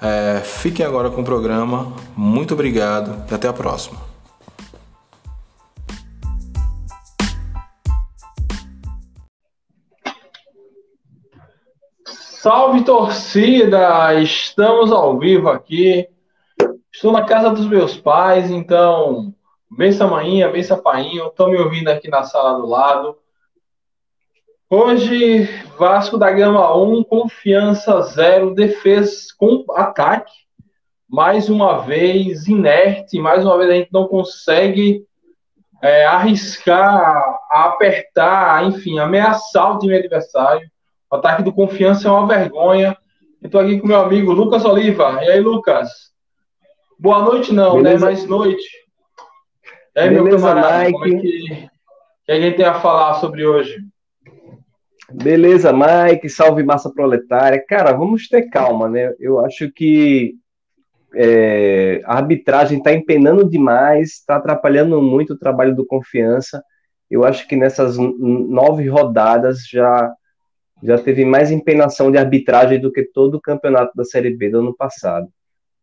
É, fiquem agora com o programa. Muito obrigado e até a próxima. Salve torcida! Estamos ao vivo aqui. Estou na casa dos meus pais, então, benção manhinha, benção painho. Estão me ouvindo aqui na sala do lado. Hoje, Vasco da Gama 1, confiança 0, defesa com ataque. Mais uma vez inerte, mais uma vez a gente não consegue é, arriscar, apertar, enfim, ameaçar o time adversário. O ataque do confiança é uma vergonha. Estou aqui com meu amigo Lucas Oliva. E aí, Lucas? Boa noite, não, né? Beleza. né? Mais noite. E aí, Beleza, meu camarada, Mike. como é que, que a gente tem a falar sobre hoje? Beleza, Mike, salve massa proletária. Cara, vamos ter calma, né? Eu acho que é, a arbitragem está empenando demais, está atrapalhando muito o trabalho do Confiança. Eu acho que nessas nove rodadas já, já teve mais empenação de arbitragem do que todo o campeonato da Série B do ano passado.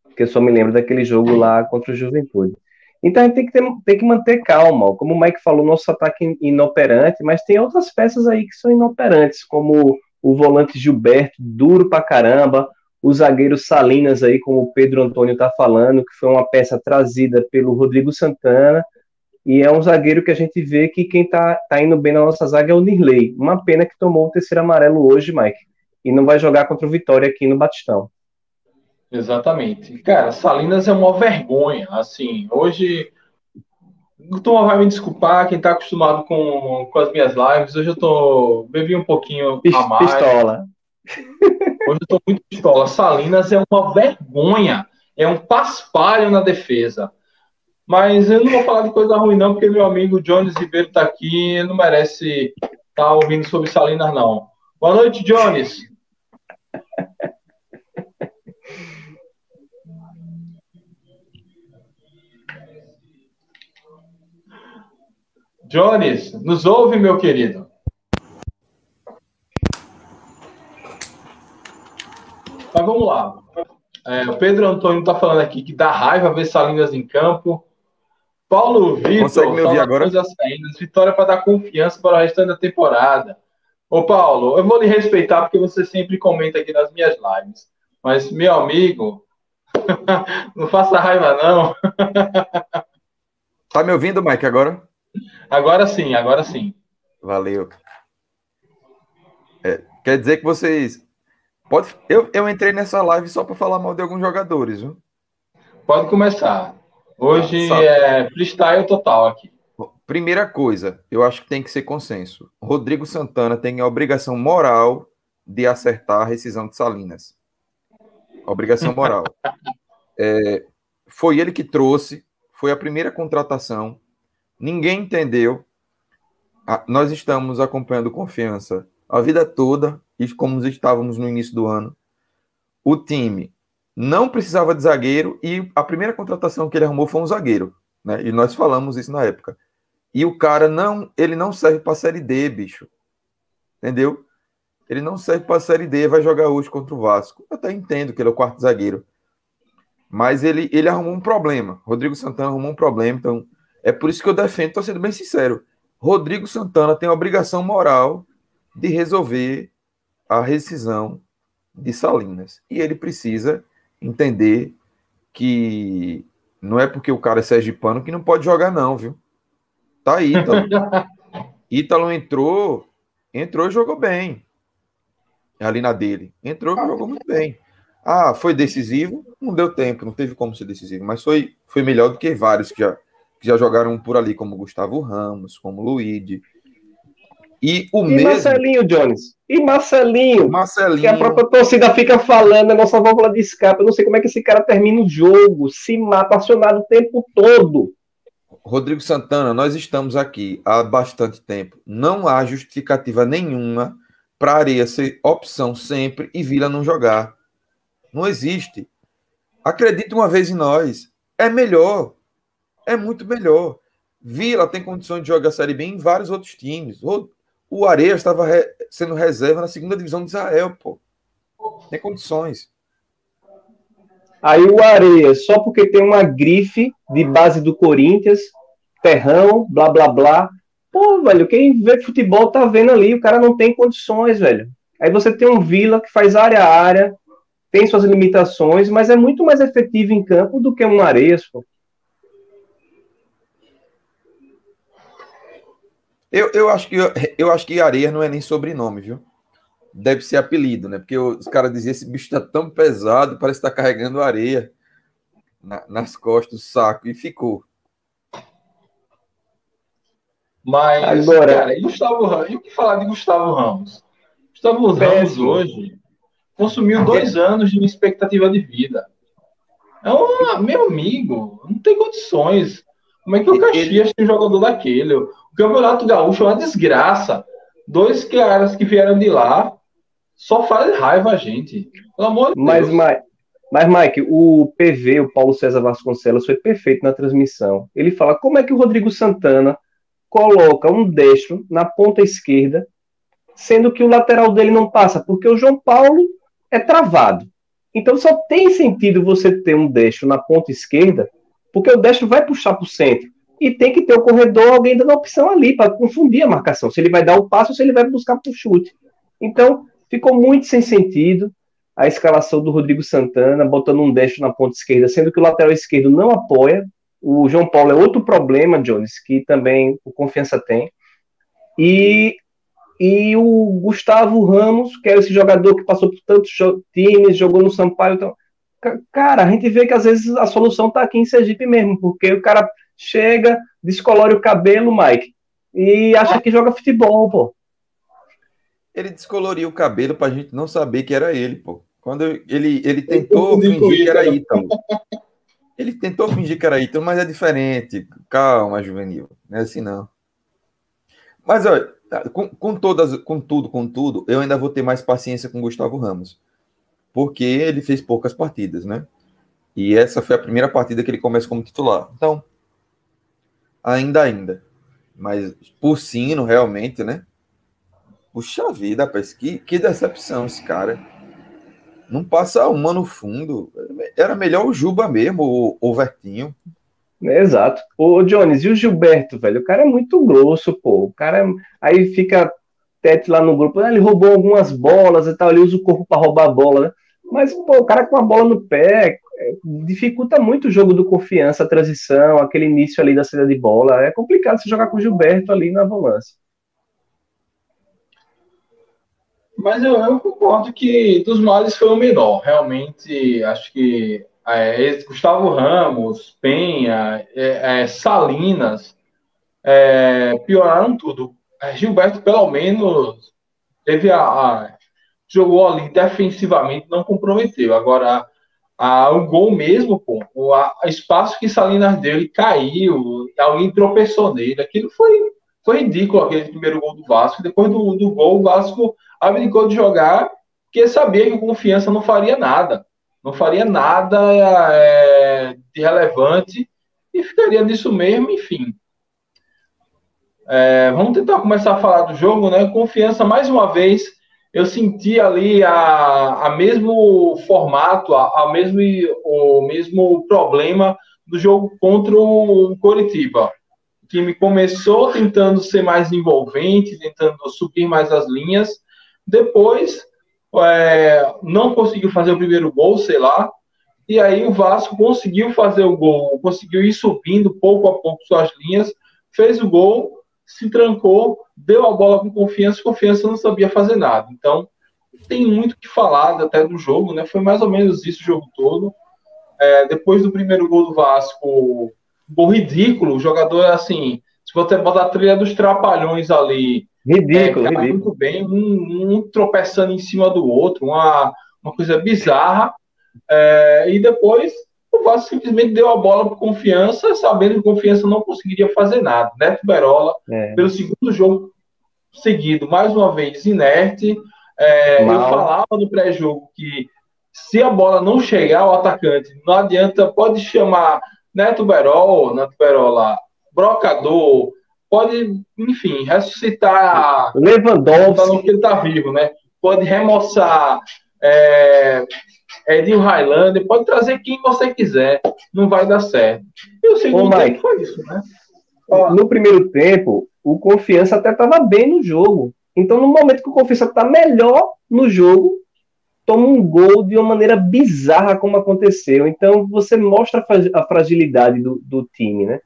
Porque eu só me lembro daquele jogo lá contra o Juventude. Então a gente tem que, ter, tem que manter calma. Como o Mike falou, nosso ataque inoperante, mas tem outras peças aí que são inoperantes, como o volante Gilberto, duro pra caramba, o zagueiro Salinas aí, como o Pedro Antônio tá falando, que foi uma peça trazida pelo Rodrigo Santana, e é um zagueiro que a gente vê que quem tá, tá indo bem na nossa zaga é o Nirley. Uma pena que tomou o terceiro amarelo hoje, Mike, e não vai jogar contra o Vitória aqui no Batistão. Exatamente. Cara, Salinas é uma vergonha. Assim, hoje. O Tom vai me desculpar, quem está acostumado com, com as minhas lives, hoje eu tô. bebi um pouquinho a mais. Pistola. Hoje eu tô muito pistola. Salinas é uma vergonha. É um paspalho na defesa. Mas eu não vou falar de coisa ruim, não, porque meu amigo Jones Ribeiro está aqui ele não merece estar tá ouvindo sobre Salinas, não. Boa noite, Jones. Jones, nos ouve, meu querido? Mas vamos lá. É, o Pedro Antônio está falando aqui que dá raiva ver Salinas em campo. Paulo Vitor, consegue me ouvir agora? Vitória para dar confiança para o restante da temporada. Ô Paulo, eu vou lhe respeitar porque você sempre comenta aqui nas minhas lives. Mas, meu amigo, não faça raiva, não. tá me ouvindo, Mike, agora? Agora sim, agora sim. Valeu. É, quer dizer que vocês. Pode... Eu, eu entrei nessa live só para falar mal de alguns jogadores, viu? Pode começar. Hoje ah, é freestyle total aqui. Primeira coisa, eu acho que tem que ser consenso. Rodrigo Santana tem a obrigação moral de acertar a rescisão de Salinas. Obrigação moral. é, foi ele que trouxe, foi a primeira contratação. Ninguém entendeu. Nós estamos acompanhando confiança a vida toda, e como estávamos no início do ano. O time não precisava de zagueiro e a primeira contratação que ele arrumou foi um zagueiro, né? E nós falamos isso na época. E o cara não, ele não serve para série D, bicho. Entendeu? Ele não serve para série D, vai jogar hoje contra o Vasco. Eu até entendo que ele é o quarto zagueiro. Mas ele, ele arrumou um problema. Rodrigo Santana arrumou um problema, então é por isso que eu defendo, estou sendo bem sincero. Rodrigo Santana tem a obrigação moral de resolver a rescisão de Salinas. E ele precisa entender que não é porque o cara é sergipano que não pode jogar, não, viu? Tá aí, Ítalo. Ítalo entrou, entrou e jogou bem. Ali na dele. Entrou e jogou muito bem. Ah, foi decisivo? Não deu tempo, não teve como ser decisivo, mas foi, foi melhor do que vários que já, que já jogaram por ali, como Gustavo Ramos, como Luíde. E o E mesmo. Marcelinho, Jones? E Marcelinho? Que Marcelinho. a própria torcida fica falando, é nossa válvula de escape. Eu não sei como é que esse cara termina o jogo, se mata acionado o tempo todo. Rodrigo Santana, nós estamos aqui há bastante tempo. Não há justificativa nenhuma para Areia ser opção sempre e Vila não jogar. Não existe. Acredite uma vez em nós. É melhor. É muito melhor. Vila tem condições de jogar a Série B em vários outros times. O, Areia estava re- sendo reserva na segunda divisão de Israel, pô. Tem condições. Aí o Areia, só porque tem uma grife de base do Corinthians, terrão, blá blá blá. Pô, velho, quem vê futebol tá vendo ali, o cara não tem condições, velho. Aí você tem um Vila que faz área a área, tem suas limitações, mas é muito mais efetivo em campo do que um Areias, pô. Eu, eu, acho que, eu acho que Areia não é nem sobrenome, viu? Deve ser apelido, né? Porque os caras diziam esse bicho tá tão pesado, parece estar carregando areia na- nas costas, do saco, e ficou. Mas, Agora- cara, e Gustavo Ramos? E o que falar de Gustavo Ramos? Gustavo Ramos hoje consumiu dois anos de expectativa de vida. É um meu amigo, não tem condições. Como é que o Ele- Caxias tem um jogador daquele? O Campeonato Gaúcho é uma desgraça. Dois caras que vieram de lá só fazem raiva a gente. Pelo amor de Mas, Deus. Ma- mas, Mike, o PV, o Paulo César Vasconcelos, foi perfeito na transmissão. Ele fala como é que o Rodrigo Santana coloca um destro na ponta esquerda, sendo que o lateral dele não passa, porque o João Paulo é travado. Então só tem sentido você ter um destro na ponta esquerda, porque o destro vai puxar para o centro. E tem que ter o corredor, alguém dando a opção ali, para confundir a marcação. Se ele vai dar o passo ou se ele vai buscar para o chute. Então, ficou muito sem sentido a escalação do Rodrigo Santana, botando um destro na ponta esquerda, sendo que o lateral esquerdo não apoia. O João Paulo é outro problema, Jones, que também o Confiança tem. E, e o Gustavo Ramos, que era esse jogador que passou por tantos times, jogou no Sampaio. Então, ca- cara, a gente vê que às vezes a solução tá aqui em Sergipe mesmo, porque o cara chega, descolore o cabelo, Mike, e acha que joga futebol, pô. Ele descoloriu o cabelo pra gente não saber que era ele, pô. Quando ele, ele tentou fingir que era isso, Ítalo. Ele tentou fingir que era Ítalo, mas é diferente. Calma, juvenil. Não é assim, não. Mas, olha, tá, com, com todas, com tudo, com tudo, eu ainda vou ter mais paciência com o Gustavo Ramos. Porque ele fez poucas partidas, né? E essa foi a primeira partida que ele começa como titular. Então, ainda, ainda. Mas por sino, realmente, né? Puxa vida, rapaz, que, que decepção esse cara. Não passa uma no fundo. Era melhor o Juba mesmo, o, o Vertinho. Exato. Ô, Jones, e o Gilberto, velho? O cara é muito grosso, pô. O cara é... aí fica tete lá no grupo. ah, ele roubou algumas bolas e tal, ele usa o corpo para roubar a bola, né? Mas, pô, o cara com a bola no pé é, dificulta muito o jogo do confiança, a transição, aquele início ali da saída de bola. É complicado você jogar com o Gilberto ali na volância. Mas eu, eu concordo que dos males foi o menor. Realmente, acho que é, esse Gustavo Ramos, Penha, é, é, Salinas é, pioraram tudo. É, Gilberto, pelo menos, teve a, a- jogou ali defensivamente, não comprometeu. Agora, a, o gol mesmo, pô, o a, espaço que Salinas deu, ele caiu, alguém tropeçou nele. Aquilo foi, foi ridículo, aquele primeiro gol do Vasco. Depois do, do gol, o Vasco abdicou de jogar, porque sabia que o Confiança não faria nada. Não faria nada é, de relevante e ficaria nisso mesmo, enfim. É, vamos tentar começar a falar do jogo, né? Confiança, mais uma vez, eu senti ali a, a mesmo formato, a, a mesmo, o mesmo problema do jogo contra o Coritiba. O time começou tentando ser mais envolvente, tentando subir mais as linhas, depois é, não conseguiu fazer o primeiro gol, sei lá, e aí o Vasco conseguiu fazer o gol, conseguiu ir subindo pouco a pouco suas linhas, fez o gol, se trancou, deu a bola com confiança, confiança não sabia fazer nada. Então, tem muito o que falar até do jogo, né? Foi mais ou menos isso o jogo todo. É, depois do primeiro gol do Vasco, gol ridículo, o jogador, assim, se você botar a trilha dos trapalhões ali, ridículo, é, ridículo. muito bem, um, um, tropeçando em cima do outro, uma, uma coisa bizarra. É, e depois o Vasco simplesmente deu a bola para confiança, sabendo que confiança não conseguiria fazer nada. Neto Berola, é. pelo segundo jogo seguido, mais uma vez inerte. É, eu falava no pré-jogo que se a bola não chegar ao atacante, não adianta, pode chamar Neto Berol, Neto Berola, Brocador, pode, enfim, ressuscitar. Lewandowski. que ele está vivo, né? Pode remoçar é, Edinho Highlander, pode trazer quem você quiser, não vai dar certo. E o segundo Ô, tempo foi isso, né? No primeiro tempo, o Confiança até estava bem no jogo. Então, no momento que o Confiança está melhor no jogo, toma um gol de uma maneira bizarra como aconteceu. Então, você mostra a fragilidade do, do time, né?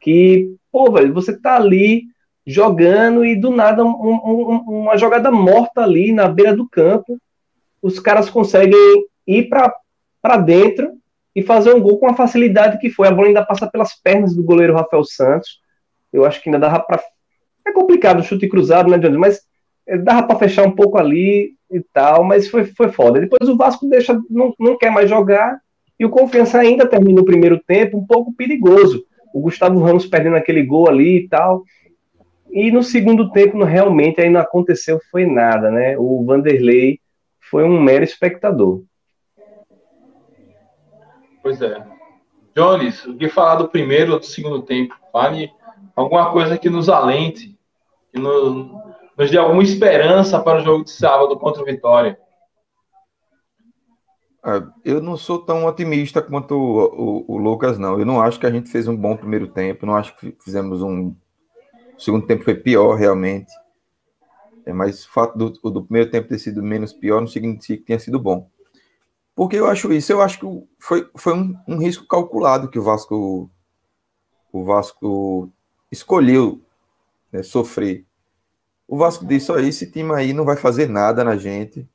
Que, pô, velho, você tá ali jogando e do nada um, um, uma jogada morta ali na beira do campo, os caras conseguem ir para dentro e fazer um gol com a facilidade que foi. A bola ainda passa pelas pernas do goleiro Rafael Santos. Eu acho que ainda dava para. É complicado chute cruzado, né, Jones? Mas dava para fechar um pouco ali e tal, mas foi, foi foda. Depois o Vasco deixa, não, não quer mais jogar e o Confiança ainda termina o primeiro tempo um pouco perigoso. O Gustavo Ramos perdendo aquele gol ali e tal. E no segundo tempo, realmente, aí não aconteceu foi nada, né? O Vanderlei foi um mero espectador. Pois é. Jones, o que falar do primeiro ou do segundo tempo? Fale alguma coisa que nos alente, que nos, nos dê alguma esperança para o jogo de sábado contra o Vitória. Ah, eu não sou tão otimista quanto o, o, o, Lucas, não. Eu não acho que a gente fez um bom primeiro tempo. Não acho que fizemos um. O segundo tempo foi pior, realmente. É, mas o fato do, do primeiro tempo ter sido menos pior não significa que tenha sido bom. Por que eu acho isso? Eu acho que foi, foi um, um risco calculado que o Vasco o Vasco escolheu né, sofrer. O Vasco disse: aí esse time aí não vai fazer nada na gente.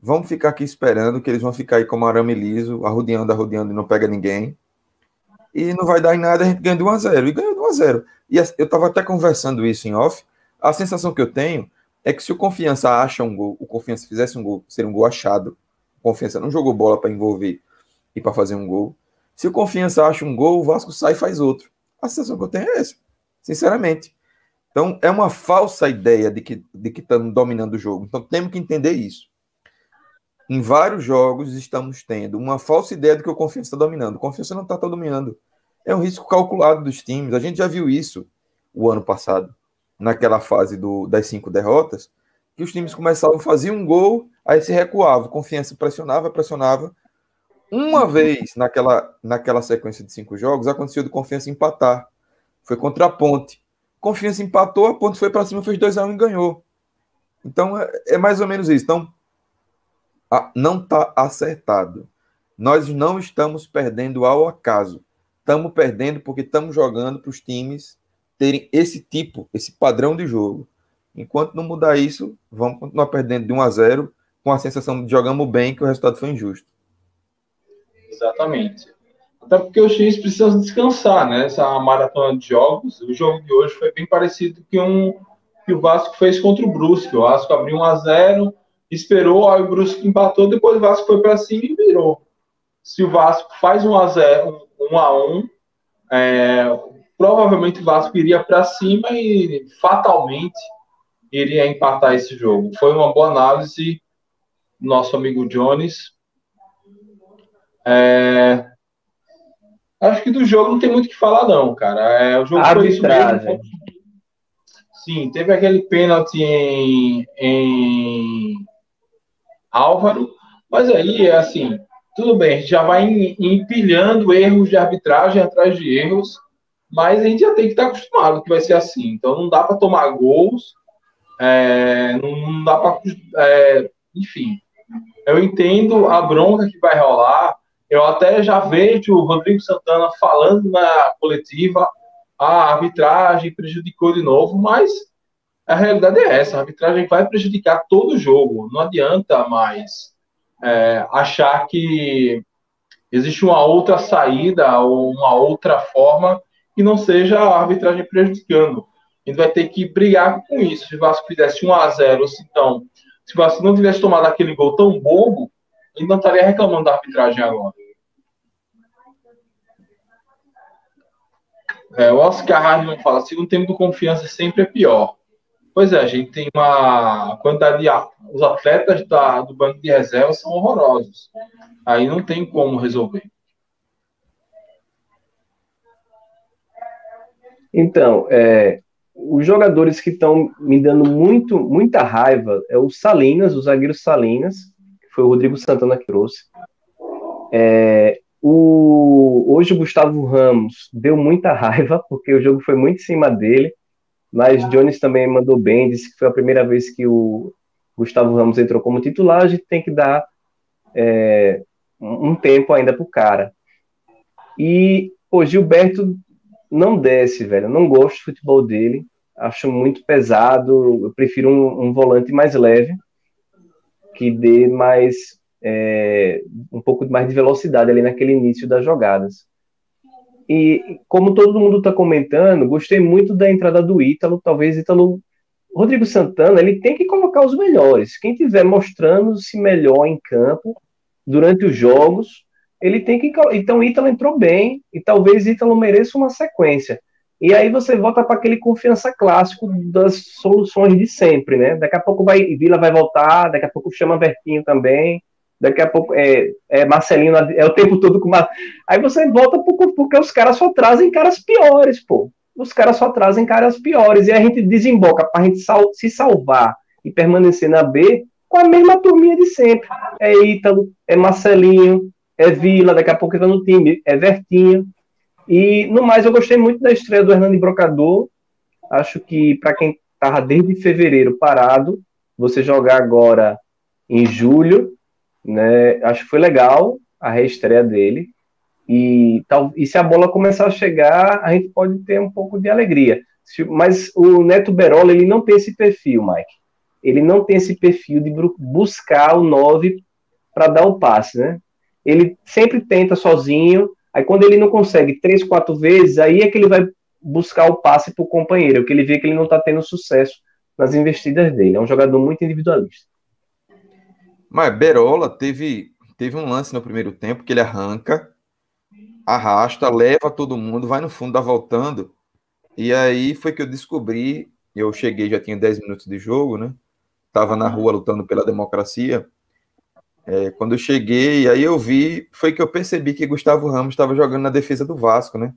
Vamos ficar aqui esperando que eles vão ficar aí como arame liso, arrodeando, arrodeando e não pega ninguém. E não vai dar em nada, a gente ganha de 1 a 0 E ganhou de 1 a 0 E eu estava até conversando isso em off. A sensação que eu tenho é que se o Confiança acha um gol, o Confiança fizesse um gol, seria um gol achado. Confiança não jogou bola para envolver e para fazer um gol. Se o Confiança acha um gol, o Vasco sai e faz outro. A sensação que eu tenho é essa, sinceramente. Então, é uma falsa ideia de que de que estamos dominando o jogo. Então, temos que entender isso. Em vários jogos, estamos tendo uma falsa ideia de que o Confiança está dominando. O Confiança não está dominando. É um risco calculado dos times. A gente já viu isso o ano passado, naquela fase do, das cinco derrotas, que os times começavam a fazer um gol, aí se recuava, confiança pressionava, pressionava. Uma vez naquela, naquela sequência de cinco jogos, aconteceu de confiança empatar. Foi contra a Ponte. Confiança empatou, a Ponte foi para cima, fez 2 a 1 um e ganhou. Então é, é, mais ou menos isso. Então a, não está acertado. Nós não estamos perdendo ao acaso. Estamos perdendo porque estamos jogando para os times terem esse tipo, esse padrão de jogo. Enquanto não mudar isso, vamos continuar perdendo de 1 a 0 com a sensação de jogamos bem que o resultado foi injusto. Exatamente. Até porque os times precisam descansar, né? Essa maratona de jogos. O jogo de hoje foi bem parecido que um que o Vasco fez contra o Brusque. O Vasco abriu 1 a 0, esperou, aí o Brusque empatou, depois o Vasco foi para cima e virou. Se o Vasco faz 1 a 0, 1 a 1, é, provavelmente o Vasco iria para cima e fatalmente iria empatar esse jogo. Foi uma boa análise nosso amigo Jones. É... Acho que do jogo não tem muito o que falar, não, cara. É, o jogo foi isso mesmo. Sim, teve aquele pênalti em, em Álvaro, mas aí é assim, tudo bem, a gente já vai empilhando erros de arbitragem atrás de erros, mas a gente já tem que estar acostumado que vai ser assim. Então não dá para tomar gols é, não dá para. É, enfim, eu entendo a bronca que vai rolar. Eu até já vejo o Rodrigo Santana falando na coletiva a arbitragem prejudicou de novo, mas a realidade é essa: a arbitragem vai prejudicar todo o jogo. Não adianta mais é, achar que existe uma outra saída ou uma outra forma que não seja a arbitragem prejudicando. A gente vai ter que brigar com isso. Se o Vasco fizesse 1 a 0 então, se o Vasco não tivesse tomado aquele gol tão bobo, ele não estaria reclamando da arbitragem agora. É, o Oscar Hardman fala, segundo tempo do confiança sempre é pior. Pois é, a gente tem uma quantidade de os atletas da, do banco de reserva são horrorosos. Aí não tem como resolver. Então, é, os jogadores que estão me dando muito, muita raiva é o Salinas, o zagueiro Salinas, que foi o Rodrigo Santana que trouxe. É, o, hoje o Gustavo Ramos deu muita raiva, porque o jogo foi muito em cima dele, mas Jones também mandou bem, disse que foi a primeira vez que o Gustavo Ramos entrou como titular, a gente tem que dar é, um tempo ainda pro cara. E o Gilberto não desce, velho. Eu não gosto do futebol dele. Acho muito pesado. Eu prefiro um, um volante mais leve, que dê mais é, um pouco mais de velocidade ali naquele início das jogadas. E como todo mundo está comentando, gostei muito da entrada do Ítalo. Talvez Ítalo. Rodrigo Santana, ele tem que colocar os melhores. Quem tiver mostrando-se melhor em campo durante os jogos, ele tem que. Então, Ítalo entrou bem e talvez Ítalo mereça uma sequência. E aí você volta para aquele confiança clássico das soluções de sempre, né? Daqui a pouco vai Vila vai voltar, daqui a pouco chama Vertinho também. Daqui a pouco é, é Marcelinho, é o tempo todo com uma. Aí você volta porque os caras só trazem caras piores, pô. Os caras só trazem caras piores. E a gente desemboca para a gente sal, se salvar e permanecer na B com a mesma turminha de sempre. É Ítalo, é Marcelinho, é Vila, daqui a pouco entra no time, é Vertinho. E no mais, eu gostei muito da estreia do Hernani Brocador. Acho que para quem estava desde fevereiro parado, você jogar agora em julho né? Acho que foi legal a reestreia dele. E, tal, e se a bola começar a chegar, a gente pode ter um pouco de alegria. Mas o Neto Berola, ele não tem esse perfil, Mike. Ele não tem esse perfil de buscar o 9 para dar o passe, né? Ele sempre tenta sozinho, aí quando ele não consegue três, quatro vezes, aí é que ele vai buscar o passe para o companheiro, porque ele vê que ele não está tendo sucesso nas investidas dele. É um jogador muito individualista. Mas Berola teve, teve um lance no primeiro tempo que ele arranca, arrasta, leva todo mundo, vai no fundo, dá voltando. E aí foi que eu descobri, eu cheguei, já tinha 10 minutos de jogo, né? Tava na rua lutando pela democracia. É, quando eu cheguei, aí eu vi, foi que eu percebi que Gustavo Ramos estava jogando na defesa do Vasco, né?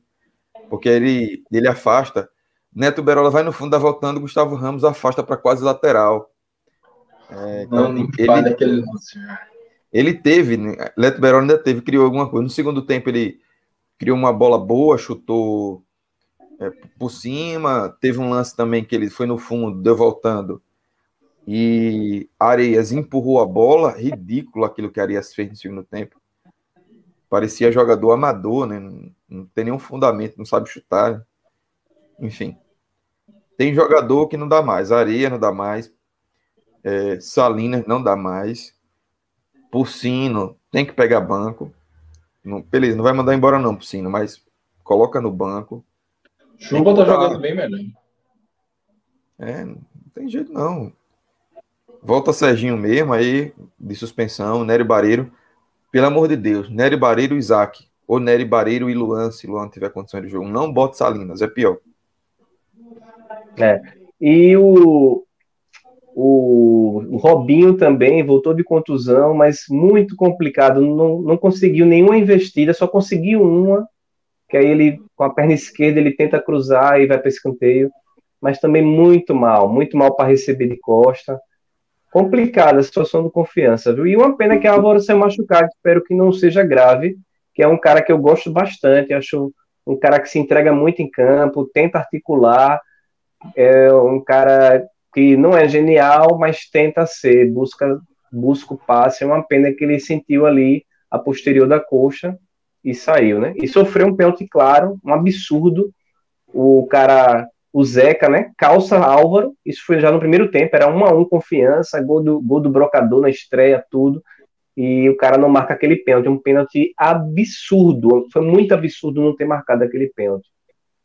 Porque ele, ele afasta. Neto Berola vai no fundo, dá voltando, Gustavo Ramos afasta para quase lateral. É, então, ele, ele teve, né, Leto Berón ainda teve, criou alguma coisa. No segundo tempo, ele criou uma bola boa, chutou é, por cima. Teve um lance também que ele foi no fundo, deu voltando. E Areias empurrou a bola, ridículo aquilo que Areias fez no segundo tempo. Parecia jogador amador, né? Não, não tem nenhum fundamento, não sabe chutar. Né? Enfim. Tem jogador que não dá mais, Areia não dá mais, é, Salinas não dá mais. Porcino tem que pegar banco. Não, beleza, não vai mandar embora não, Porcino, mas coloca no banco. Chupa tá jogando bem melhor. É, não tem jeito não. Volta Serginho mesmo aí, de suspensão, Nery Bareiro. Pelo amor de Deus, Nery Bareiro e Isaac. Ou Nery Bareiro e Luan, se Luan tiver condição de jogo. Não bota Salinas, é pior. É. E o, o, o, Robinho também voltou de contusão, mas muito complicado. Não, não conseguiu nenhuma investida, só conseguiu uma. Que aí ele, com a perna esquerda, ele tenta cruzar e vai para escanteio. Mas também muito mal, muito mal para receber de costa. Complicada a situação do confiança, viu? E uma pena que a Álvaro saiu machucado, espero que não seja grave, que é um cara que eu gosto bastante, acho um cara que se entrega muito em campo, tenta articular, é um cara que não é genial, mas tenta ser, busca, busca o passe. É uma pena que ele sentiu ali a posterior da coxa e saiu, né? E sofreu um pênalti claro, um absurdo. O cara, o Zeca, né? Calça Álvaro. Isso foi já no primeiro tempo, era um a um confiança, gol do, gol do brocador na estreia, tudo. E o cara não marca aquele pênalti, um pênalti absurdo. Foi muito absurdo não ter marcado aquele pênalti.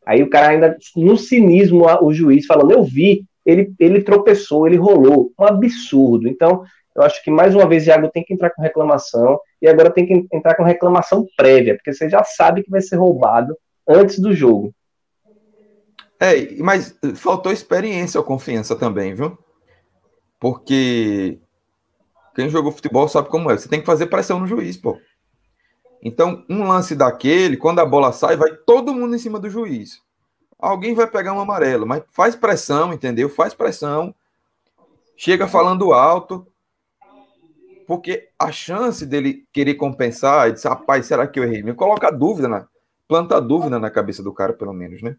Aí o cara ainda, no cinismo, o juiz falando, eu vi, ele, ele tropeçou, ele rolou. Um absurdo. Então, eu acho que mais uma vez Iago tem que entrar com reclamação e agora tem que entrar com reclamação prévia, porque você já sabe que vai ser roubado antes do jogo. É, mas faltou experiência ou confiança também, viu? Porque quem jogou futebol sabe como é. Você tem que fazer pressão no juiz, pô. Então, um lance daquele, quando a bola sai, vai todo mundo em cima do juiz. Alguém vai pegar um amarelo, mas faz pressão, entendeu? Faz pressão. Chega falando alto. Porque a chance dele querer compensar, e dizer, rapaz, será que eu errei? Me coloca dúvida, né? planta dúvida na cabeça do cara, pelo menos, né?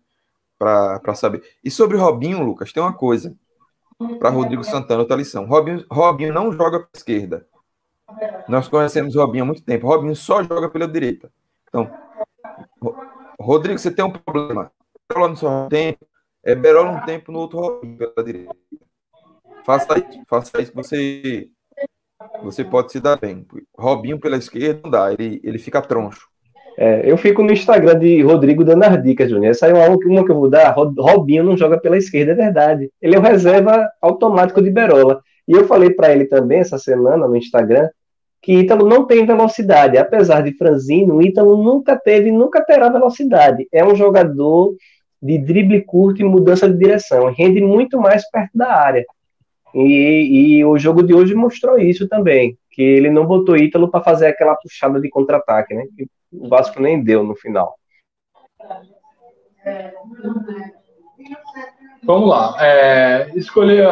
Para saber. E sobre Robinho, Lucas, tem uma coisa. Para Rodrigo Santana, outra lição. Robinho, Robinho não joga para esquerda. Nós conhecemos Robinho há muito tempo. Robinho só joga pela direita. Então, Rodrigo, você tem um problema. Berola no seu tempo, é Berola um tempo no outro Robinho pela direita. Faça isso, faça isso, você você pode se dar bem. Robinho pela esquerda não dá, ele, ele fica troncho. É, eu fico no Instagram de Rodrigo dando as dicas, Júnior. Essa é uma, uma que eu vou dar. Robinho não joga pela esquerda, é verdade. Ele é o reserva automático de Berola. E eu falei para ele também essa semana no Instagram que Ítalo não tem velocidade. Apesar de franzino, Ítalo nunca teve nunca terá velocidade. É um jogador de drible curto e mudança de direção. Rende muito mais perto da área. E, e o jogo de hoje mostrou isso também. Que ele não botou Ítalo para fazer aquela puxada de contra-ataque, né? o Vasco nem deu no final. Vamos lá. É, escolher.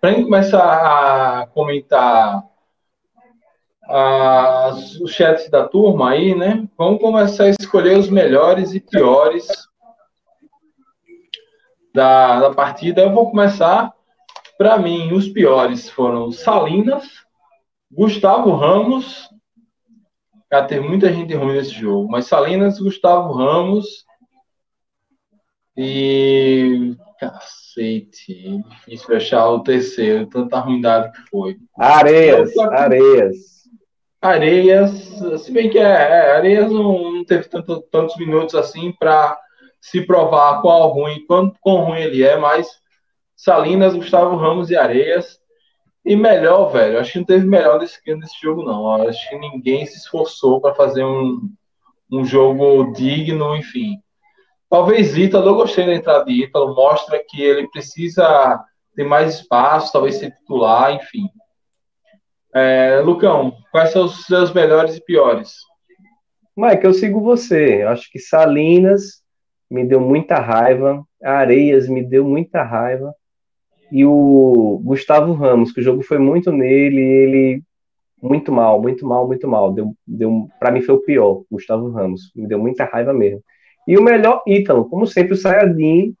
Para gente começar a comentar as, os chats da turma aí, né? Vamos começar a escolher os melhores e piores da, da partida. Eu vou começar. Para mim, os piores foram Salinas, Gustavo Ramos Cara, teve muita gente ruim nesse jogo. Mas Salinas, Gustavo Ramos e. Cacete. Difícil fechar o terceiro, tanta ruindade que foi. Areias, Areias. Areias, se bem que é, é Areias não, não teve tanto, tantos minutos assim para se provar qual ruim, quanto quão ruim ele é, mas Salinas, Gustavo Ramos e Areias e melhor, velho, acho que não teve melhor nesse, nesse jogo, não. Acho que ninguém se esforçou para fazer um, um jogo digno, enfim. Talvez Ítalo, eu gostei da entrada de Ítalo, mostra que ele precisa ter mais espaço, talvez ser titular, enfim. É, Lucão, quais são os seus melhores e piores? Mike, eu sigo você. Eu acho que Salinas me deu muita raiva, Areias me deu muita raiva e o Gustavo Ramos, que o jogo foi muito nele, ele muito mal, muito mal, muito mal. Deu, deu, para mim foi o pior, Gustavo Ramos. Me deu muita raiva mesmo. E o melhor, Ítalo, como sempre, o Sayadin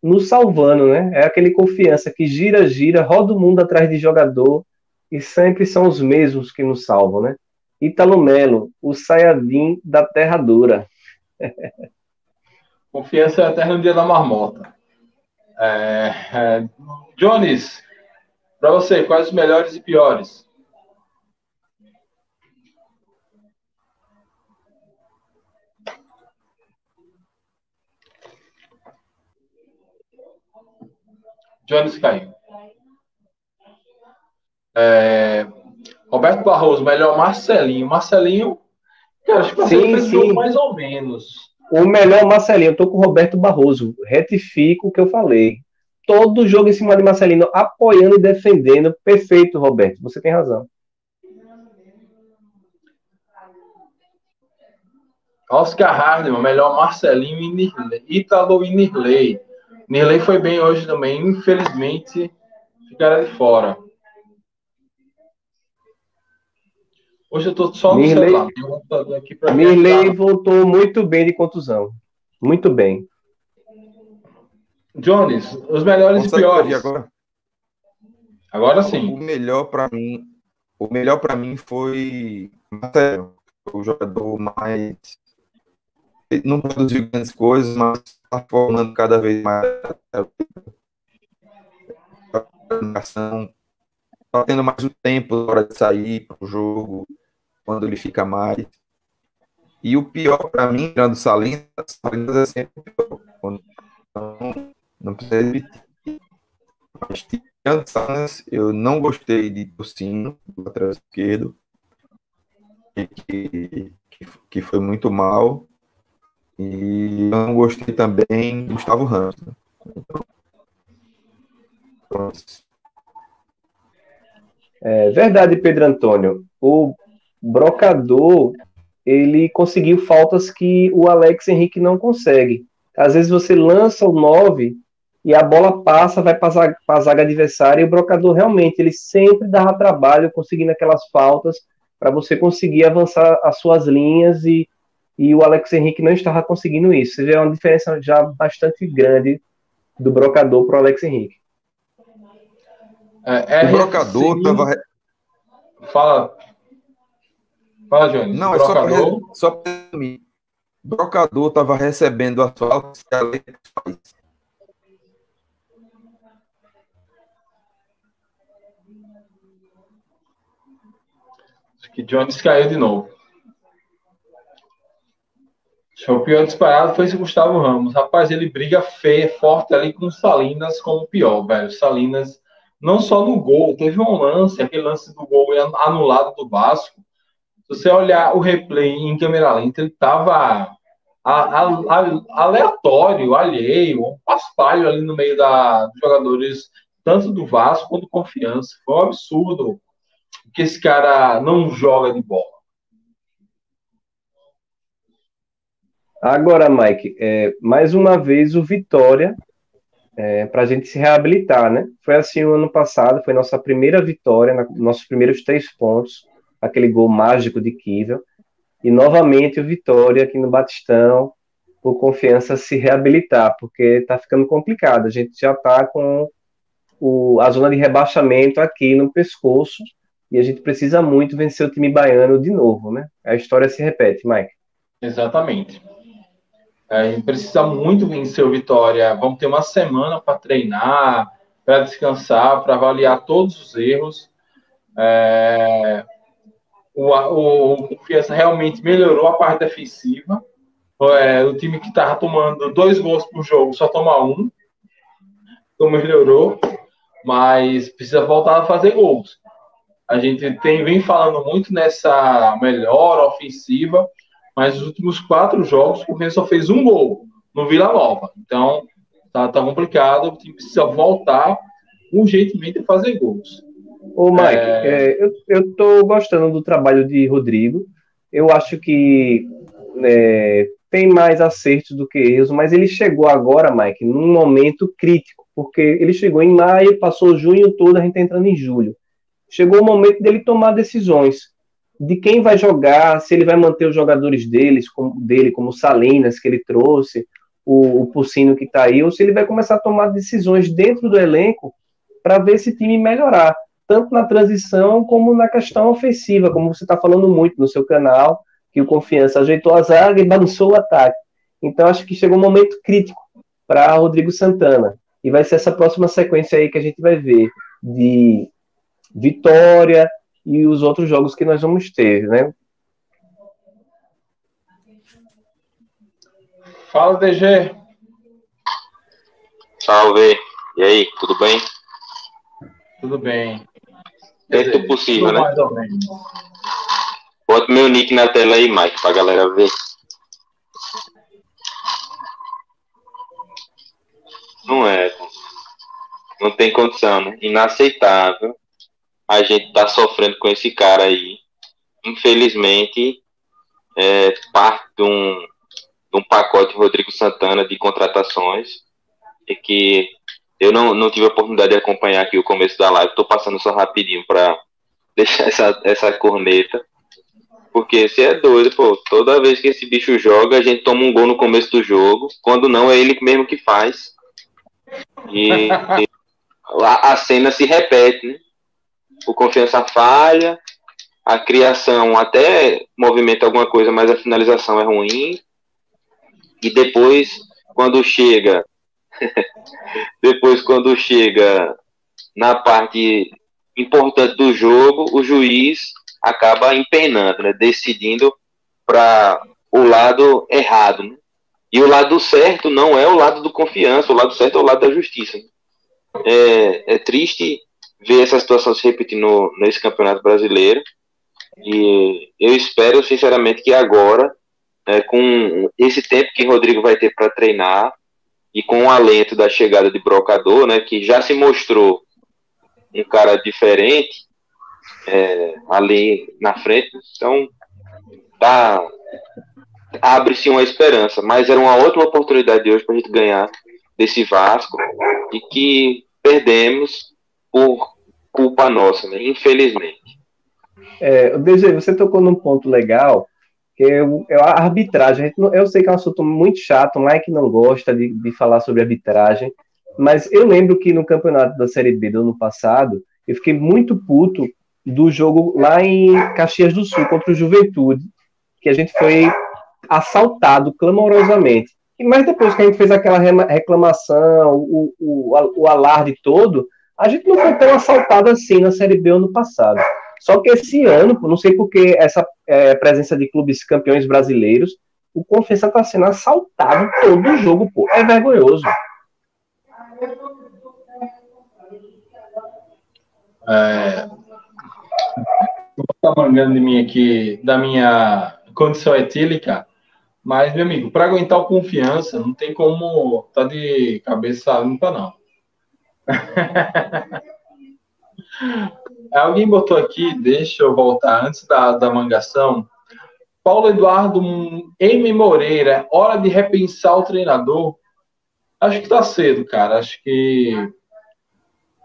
nos salvando, né? É aquele confiança que gira, gira, roda o mundo atrás de jogador e sempre são os mesmos que nos salvam, né? Ítalo Melo, o Sayadin da Terra Dura. Confiança é eterna no dia da marmota. É, é, Jones, para você, quais os melhores e piores? Jones caiu. É, Roberto Barroso, melhor Marcelinho. Marcelinho, cara, acho que você sim, mais ou menos. O melhor Marcelinho, eu tô com o Roberto Barroso. Retifico o que eu falei. Todo jogo em cima de Marcelino, apoiando e defendendo. Perfeito, Roberto. Você tem razão. Oscar Hardman, melhor Marcelinho e Nirley. Ítalo e Nirley. Nirley foi bem hoje também. Infelizmente, ficaram de fora. Hoje eu tô só no Mirley, celular. Mirley voltou muito bem de contusão. Muito bem. Jones, os melhores e piores. Agora? agora sim. O melhor para mim, o melhor para mim foi Marcelo, o jogador mais não produziu grandes coisas, mas está formando cada vez mais está tendo mais o tempo na hora de sair para o jogo, quando ele fica mais. E o pior para mim, tirando Salinas, Salinas é sempre o pior. Então, não precisa repetir. Mas tirando Salinas, eu não gostei de Tocino, do lateral esquerdo, que, que, que foi muito mal. E não gostei também do Gustavo Ramos. Né? Então, é verdade, Pedro Antônio. O brocador ele conseguiu faltas que o Alex Henrique não consegue. Às vezes você lança o 9 e a bola passa, vai para a zaga adversária e o brocador realmente ele sempre dava trabalho conseguindo aquelas faltas para você conseguir avançar as suas linhas e, e o Alex Henrique não estava conseguindo isso. Você vê uma diferença já bastante grande do brocador para o Alex Henrique. É, é o brocador estava. Fala. Fala, Johnny. Não, é brocador... só para mim. O brocador estava recebendo que a faz. Acho que Jones caiu de novo. O pior disparado foi esse Gustavo Ramos. Rapaz, ele briga feia, forte ali com Salinas como o pior, velho. Salinas, não só no gol, teve um lance, aquele lance do gol anulado do Vasco. Se você olhar o replay em câmera lenta, ele tava aleatório, alheio, um paspalho ali no meio da, dos jogadores, tanto do Vasco quanto do Confiança. Foi um absurdo que esse cara não joga de bola. Agora, Mike, é, mais uma vez o Vitória é, para a gente se reabilitar, né? Foi assim o ano passado, foi nossa primeira vitória, na, nossos primeiros três pontos, aquele gol mágico de Kivel. E novamente o Vitória aqui no Batistão, por confiança, se reabilitar, porque está ficando complicado. A gente já está com o, a zona de rebaixamento aqui no pescoço e a gente precisa muito vencer o time baiano de novo, né? A história se repete, Mike. Exatamente. É, a gente precisa muito vencer o Vitória. Vamos ter uma semana para treinar, para descansar, para avaliar todos os erros. É, o, o, Confiança realmente melhorou a parte defensiva. É, o time que estava tomando dois gols por jogo só toma um. Então melhorou, mas precisa voltar a fazer gols. A gente tem, vem falando muito nessa melhor ofensiva, mas nos últimos quatro jogos, o Confiança só fez um gol no Vila Nova. Então, tá, tá complicado. O time precisa voltar urgentemente a fazer gols. Ô, Mike, é... É, eu, eu tô gostando do trabalho de Rodrigo. Eu acho que é, tem mais acertos do que erros, mas ele chegou agora, Mike, num momento crítico, porque ele chegou em maio, passou junho todo, a gente tá entrando em julho. Chegou o momento dele tomar decisões de quem vai jogar, se ele vai manter os jogadores deles, como, dele, como o Salinas, que ele trouxe, o, o Pulsino que está aí, ou se ele vai começar a tomar decisões dentro do elenco para ver esse time melhorar, tanto na transição como na questão ofensiva, como você está falando muito no seu canal, que o Confiança ajeitou a zaga e balançou o ataque. Então, acho que chegou um momento crítico para Rodrigo Santana. E vai ser essa próxima sequência aí que a gente vai ver de vitória, e os outros jogos que nós vamos ter, né? Fala, DG. Salve. E aí, tudo bem? Tudo bem. Dentro do possível, né? Mais ou menos. Bota meu nick na tela aí, Mike, pra galera ver. Não é, não tem condição, né? Inaceitável a gente está sofrendo com esse cara aí. Infelizmente, é parte de um, de um pacote Rodrigo Santana de contratações e que eu não, não tive a oportunidade de acompanhar aqui o começo da live. Estou passando só rapidinho para deixar essa, essa corneta. Porque se é doido, pô, toda vez que esse bicho joga, a gente toma um gol no começo do jogo. Quando não, é ele mesmo que faz. E, e a, a cena se repete, né? O confiança falha, a criação até movimenta alguma coisa, mas a finalização é ruim. E depois, quando chega, depois quando chega na parte importante do jogo, o juiz acaba empenando, né, decidindo para o lado errado. Né? E o lado certo não é o lado do confiança, o lado certo é o lado da justiça. É, é triste ver essa situação se repetir no, nesse campeonato brasileiro. E eu espero, sinceramente, que agora, é, com esse tempo que Rodrigo vai ter para treinar e com o alento da chegada de Brocador, né, que já se mostrou um cara diferente é, ali na frente, então tá, abre-se uma esperança. Mas era uma ótima oportunidade hoje para a gente ganhar desse Vasco e que perdemos por culpa nossa, né? infelizmente. É, DG, você tocou num ponto legal, que é, é a arbitragem. Eu sei que é um assunto muito chato, o Mike não gosta de, de falar sobre arbitragem, mas eu lembro que no campeonato da Série B do ano passado, eu fiquei muito puto do jogo lá em Caxias do Sul contra o Juventude, que a gente foi assaltado clamorosamente. Mas depois que a gente fez aquela reclamação, o, o, o alarde todo, a gente não foi tão assaltado assim na Série B ano passado. Só que esse ano, não sei porque essa é, presença de clubes campeões brasileiros, o Confiança está sendo assaltado todo o jogo, pô. É vergonhoso. É, vou estar mangando de mim aqui, da minha condição etílica, mas, meu amigo, para aguentar o confiança, não tem como tá de cabeça limpa, não. Alguém botou aqui, deixa eu voltar, antes da, da mangação. Paulo Eduardo M. Moreira, hora de repensar o treinador. Acho que tá cedo, cara. Acho que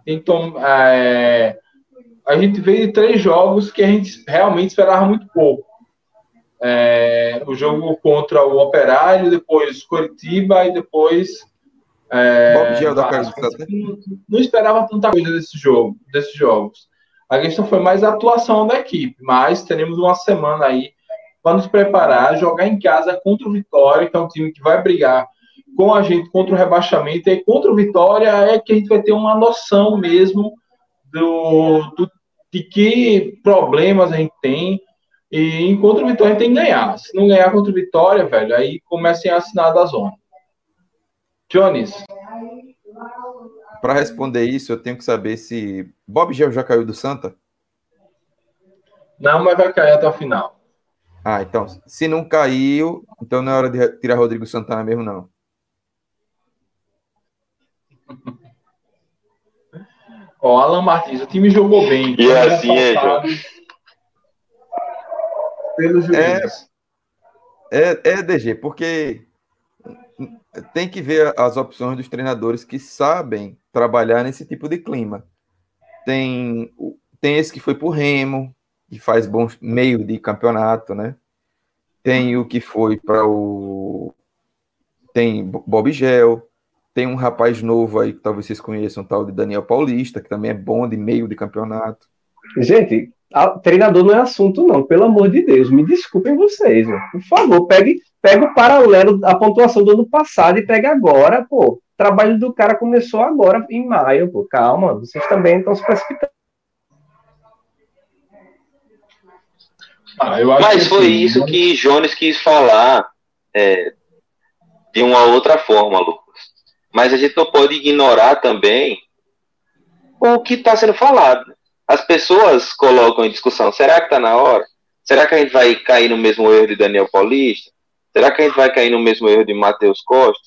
então, é, a gente veio de três jogos que a gente realmente esperava muito pouco. É, o jogo contra o Operário, depois Curitiba e depois é, Bob da não, não esperava tanta coisa desse jogo, desses jogos. A questão foi mais a atuação da equipe, mas teremos uma semana aí para nos preparar, jogar em casa contra o Vitória, que é um time que vai brigar com a gente contra o rebaixamento, e contra o Vitória é que a gente vai ter uma noção mesmo do, do de que problemas a gente tem. E contra o Vitória a gente tem que ganhar. Se não ganhar contra o Vitória, velho, aí comecem a assinar da zona. Jones. Para responder isso, eu tenho que saber se Bob Gel já caiu do Santa? Não, mas vai cair até o final. Ah, então, se não caiu, então não é hora de tirar Rodrigo Santana mesmo, não. Ó, Alan Martins, o time jogou bem. E é assim, é, João. Pelos juízes. É, é, é, DG, porque tem que ver as opções dos treinadores que sabem trabalhar nesse tipo de clima. Tem, tem esse que foi pro Remo, que faz bons meio de campeonato, né? Tem o que foi para o. Tem Bob Gel, tem um rapaz novo aí que talvez vocês conheçam, tal de Daniel Paulista, que também é bom de meio de campeonato. Gente, treinador não é assunto, não, pelo amor de Deus, me desculpem vocês, por favor, pegue, pegue o paralelo, a pontuação do ano passado e pegue agora, pô. O trabalho do cara começou agora, em maio, pô. Calma, vocês também estão se precipitando. Ah, Mas foi assim, isso que Jones quis falar é, de uma outra forma, Lu. Mas a gente não pode ignorar também o que está sendo falado. As pessoas colocam em discussão: será que está na hora? Será que a gente vai cair no mesmo erro de Daniel Paulista? Será que a gente vai cair no mesmo erro de Matheus Costa?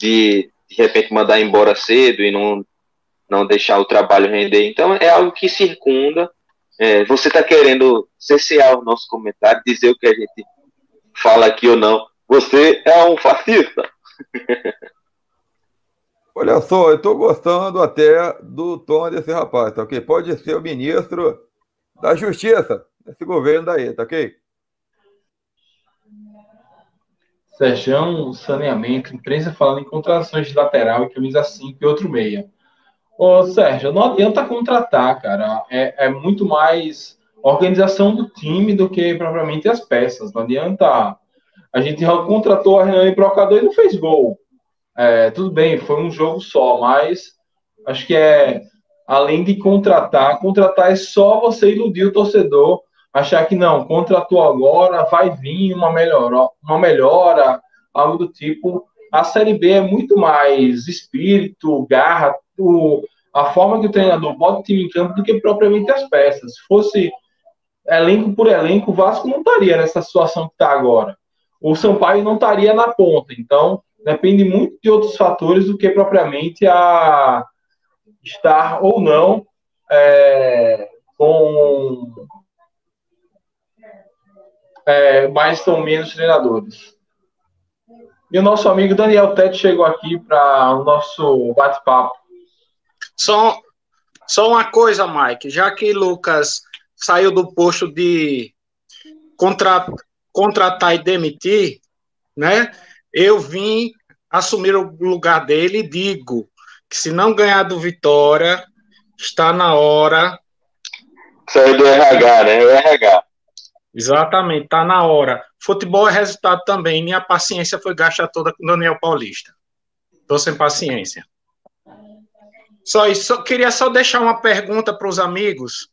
De de repente mandar embora cedo e não, não deixar o trabalho render? Então é algo que circunda. É, você está querendo cessear o nosso comentário, dizer o que a gente fala aqui ou não. Você é um fascista. Olha só, eu estou gostando até do tom desse rapaz, tá ok? Pode ser o ministro da Justiça desse governo daí, tá ok? Sérgio, saneamento, imprensa falando em contratações de lateral e camisa 5 e outro meia. Ô, Sérgio, não adianta contratar, cara. É, é muito mais organização do time do que propriamente as peças. Não adianta. A gente contratou a Renan e Brocador e não fez gol. É, tudo bem, foi um jogo só, mas acho que é além de contratar, contratar é só você iludir o torcedor, achar que não, contratou agora, vai vir uma melhora, uma melhora, algo do tipo. A Série B é muito mais espírito, garra, o, a forma que o treinador bota o time em campo do que propriamente as peças. Se fosse elenco por elenco, o Vasco não estaria nessa situação que está agora. O Sampaio não estaria na ponta. Então, depende muito de outros fatores do que propriamente a estar ou não é, com é, mais ou menos treinadores. E o nosso amigo Daniel Tete chegou aqui para o nosso bate-papo. Só, só uma coisa, Mike, já que Lucas saiu do posto de contra, contratar e demitir, né? Eu vim assumir o lugar dele e digo que se não ganhar do Vitória, está na hora. Saiu do RH, né? O RH. Exatamente, está na hora. Futebol é resultado também. Minha paciência foi gasta toda com Daniel Paulista. Estou sem paciência. Só isso. Queria só deixar uma pergunta para os amigos.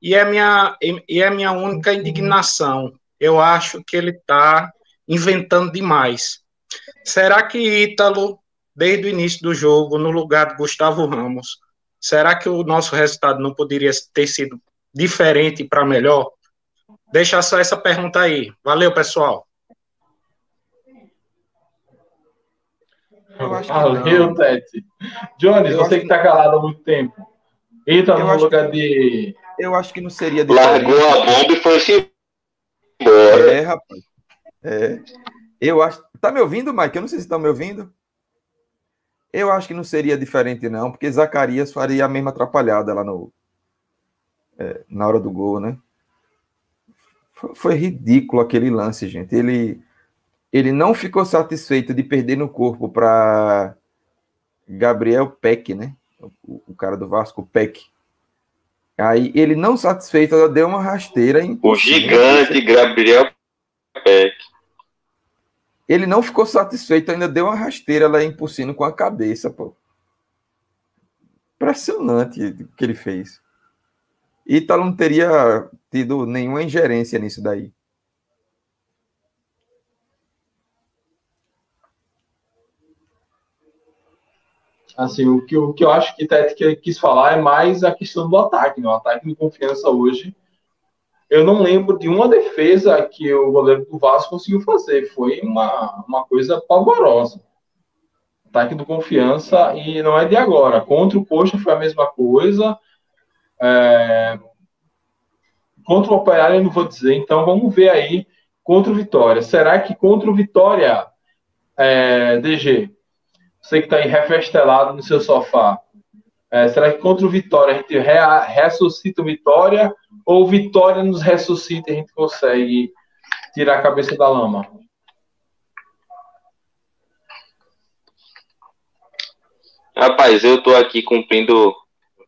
E é minha e é minha única indignação. Eu acho que ele está inventando demais. Será que Ítalo, desde o início do jogo, no lugar de Gustavo Ramos, será que o nosso resultado não poderia ter sido diferente para melhor? Deixa só essa pergunta aí. Valeu, pessoal. Valeu, Tete. Jones, você que está calado há muito tempo. Entra no lugar que... de. Eu acho que não seria diferente. Largou a bomba e foi-se embora. É, rapaz. É. Eu acho. Tá me ouvindo, Mike? Eu não sei se estão tá me ouvindo. Eu acho que não seria diferente, não, porque Zacarias faria a mesma atrapalhada lá no. É, na hora do gol, né? Foi ridículo aquele lance, gente. Ele, ele não ficou satisfeito de perder no corpo para Gabriel Peck, né? O, o, cara do Vasco, Peck. Aí ele não satisfeito, ela deu uma rasteira. O gigante Gabriel Peck. Ele não ficou satisfeito, ainda deu uma rasteira lá em Pulsino com a cabeça, pô. Impressionante o que ele fez. Ítalo não teria tido nenhuma ingerência nisso daí. Assim, o que, o que eu acho que Tete quis falar é mais a questão do ataque, né? O ataque de confiança hoje. Eu não lembro de uma defesa que o goleiro do Vasco conseguiu fazer. Foi uma, uma coisa pavorosa. Ataque do confiança e não é de agora. Contra o Coxa foi a mesma coisa. É... Contra o Operário eu não vou dizer, então vamos ver aí contra o Vitória. Será que contra o Vitória, é, DG, você que está aí refestelado no seu sofá, é, será que contra o Vitória a gente re ressuscita o Vitória ou o Vitória nos ressuscita e a gente consegue tirar a cabeça da lama? Rapaz, eu tô aqui cumprindo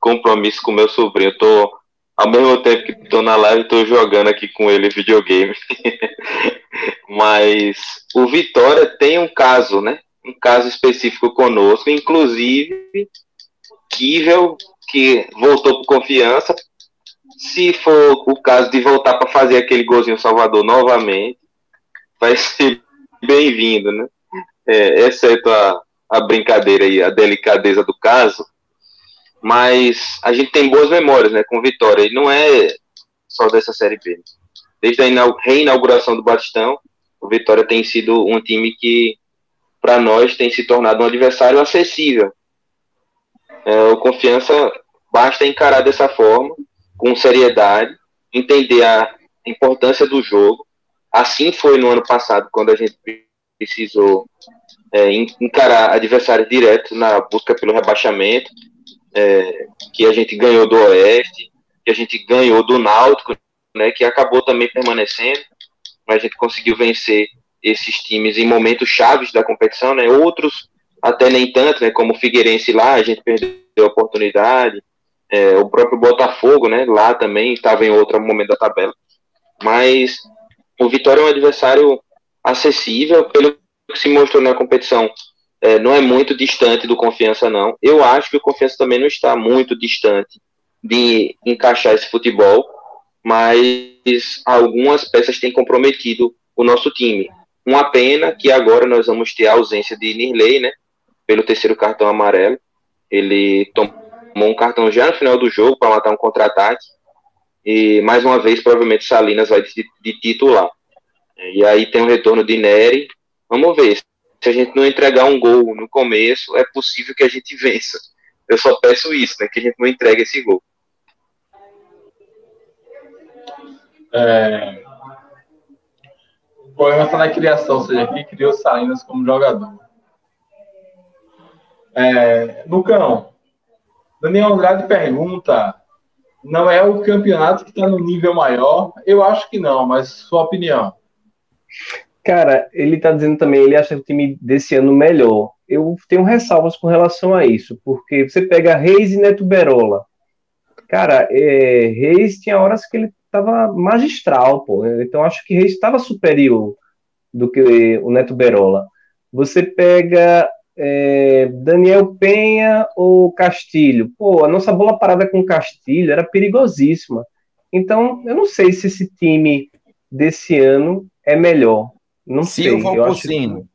compromisso com meu sobrinho. Eu tô, ao mesmo tempo que tô na live, tô jogando aqui com ele videogame. Mas o Vitória tem um caso, né? Um caso específico conosco, inclusive Kivel, que voltou por confiança. Se for o caso de voltar para fazer aquele golzinho Salvador novamente, vai ser bem-vindo, né? É, exceto a, a brincadeira e a delicadeza do caso, mas a gente tem boas memórias, né, com Vitória, e não é só dessa Série B. Desde a reinauguração do Batistão, o Vitória tem sido um time que, para nós, tem se tornado um adversário acessível. É, o Confiança basta encarar dessa forma, com seriedade, entender a importância do jogo. Assim foi no ano passado, quando a gente precisou é, encarar adversários diretos na busca pelo rebaixamento, é, que a gente ganhou do Oeste, que a gente ganhou do Náutico, né, que acabou também permanecendo, mas a gente conseguiu vencer esses times em momentos chaves da competição, né, outros até nem tanto, né, como o Figueirense lá, a gente perdeu a oportunidade, é, o próprio Botafogo, né, lá também estava em outro momento da tabela, mas o Vitória é um adversário acessível, pelo que se mostrou na competição é, não é muito distante do Confiança, não. Eu acho que o Confiança também não está muito distante de encaixar esse futebol, mas algumas peças têm comprometido o nosso time. uma pena que agora nós vamos ter a ausência de Nirley, né? Pelo terceiro cartão amarelo. Ele tomou um cartão já no final do jogo para matar um contra-ataque. E mais uma vez, provavelmente, Salinas vai de, de titular. E aí tem o retorno de Nery. Vamos ver. Se a gente não entregar um gol no começo, é possível que a gente vença. Eu só peço isso, né? Que a gente não entregue esse gol. É... O problema está na criação, ou seja, quem criou Salinas como jogador. É... Lucão, Daniel Andrade pergunta: não é o campeonato que está no nível maior? Eu acho que não, mas sua opinião. Cara, ele está dizendo também, ele acha o time desse ano melhor. Eu tenho ressalvas com relação a isso, porque você pega Reis e Neto Berola. Cara, é, Reis tinha horas que ele estava magistral, pô. Então acho que Reis estava superior do que o Neto Berola. Você pega é, Daniel Penha ou Castilho. Pô, a nossa bola parada com Castilho era perigosíssima. Então, eu não sei se esse time desse ano é melhor. Não Silva sei. Ou Porcino.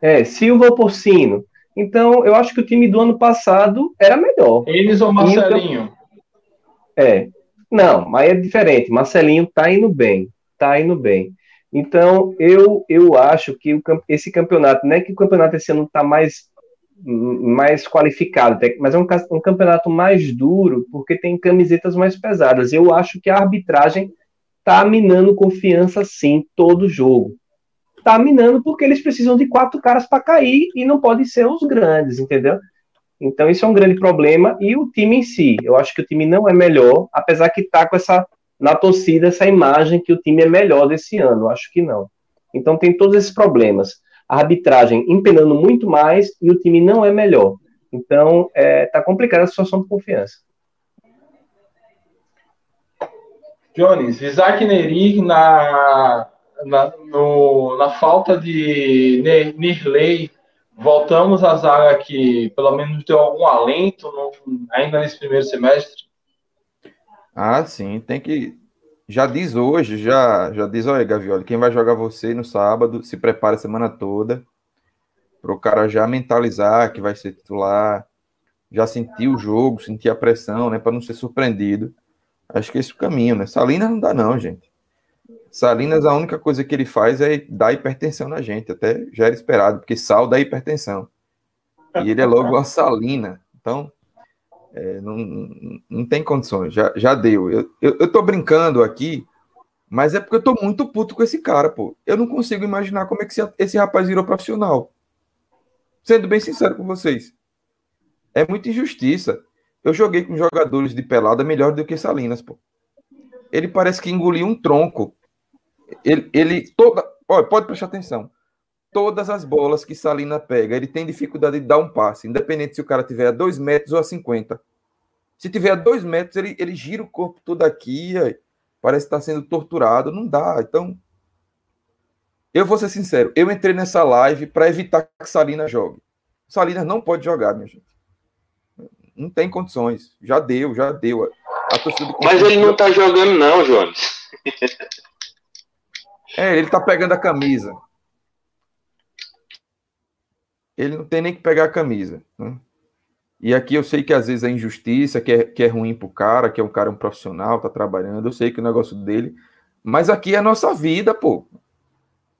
Que... É, Silva ou Porcino. Então, eu acho que o time do ano passado era melhor. Eles ou Marcelinho? Então, é. Não, mas é diferente. Marcelinho tá indo bem. Tá indo bem. Então, eu, eu acho que o, esse campeonato, não é que o campeonato esse ano está mais, mais qualificado, mas é um, um campeonato mais duro, porque tem camisetas mais pesadas. Eu acho que a arbitragem está minando confiança, sim, todo jogo. Está minando porque eles precisam de quatro caras para cair e não podem ser os grandes, entendeu? Então, isso é um grande problema. E o time em si, eu acho que o time não é melhor, apesar que está com essa na torcida essa imagem que o time é melhor desse ano. Acho que não. Então tem todos esses problemas. A arbitragem empenando muito mais e o time não é melhor. Então é, tá complicada a situação de confiança. Jones, Isaac Neri na, na, no, na falta de Nirley, voltamos à zaga que pelo menos deu algum alento no, ainda nesse primeiro semestre? Ah, sim, tem que. Já diz hoje, já, já diz, olha, Gavioli, quem vai jogar você no sábado, se prepara a semana toda, para o cara já mentalizar que vai ser titular, já sentir o jogo, sentir a pressão, né, para não ser surpreendido. Acho que esse é o caminho, né? Salinas não dá, não, gente. Salinas, a única coisa que ele faz é dar hipertensão na gente, até já era esperado, porque sal dá hipertensão. E ele é logo uma salina. Então, é, não, não tem condições, já, já deu. Eu, eu, eu tô brincando aqui, mas é porque eu tô muito puto com esse cara, pô. Eu não consigo imaginar como é que esse, esse rapaz virou profissional. Sendo bem sincero com vocês. É muita injustiça. Eu joguei com jogadores de pelada melhor do que Salinas, pô. Ele parece que engoliu um tronco. Ele, ele toda, olha, pode prestar atenção todas as bolas que Salina pega, ele tem dificuldade de dar um passe, independente se o cara tiver a 2 metros ou a 50. Se tiver a 2 metros, ele, ele gira o corpo todo aqui, parece estar sendo torturado, não dá. Então, eu vou ser sincero, eu entrei nessa live para evitar que Salina jogue. Salinas não pode jogar, minha gente. Não tem condições. Já deu, já deu. Mas ele não tá jogando, não, Jones. é, ele tá pegando a camisa ele não tem nem que pegar a camisa. Né? E aqui eu sei que às vezes é injustiça, que é, que é ruim pro cara, que é um cara um profissional, tá trabalhando, eu sei que o negócio dele. Mas aqui é a nossa vida, pô.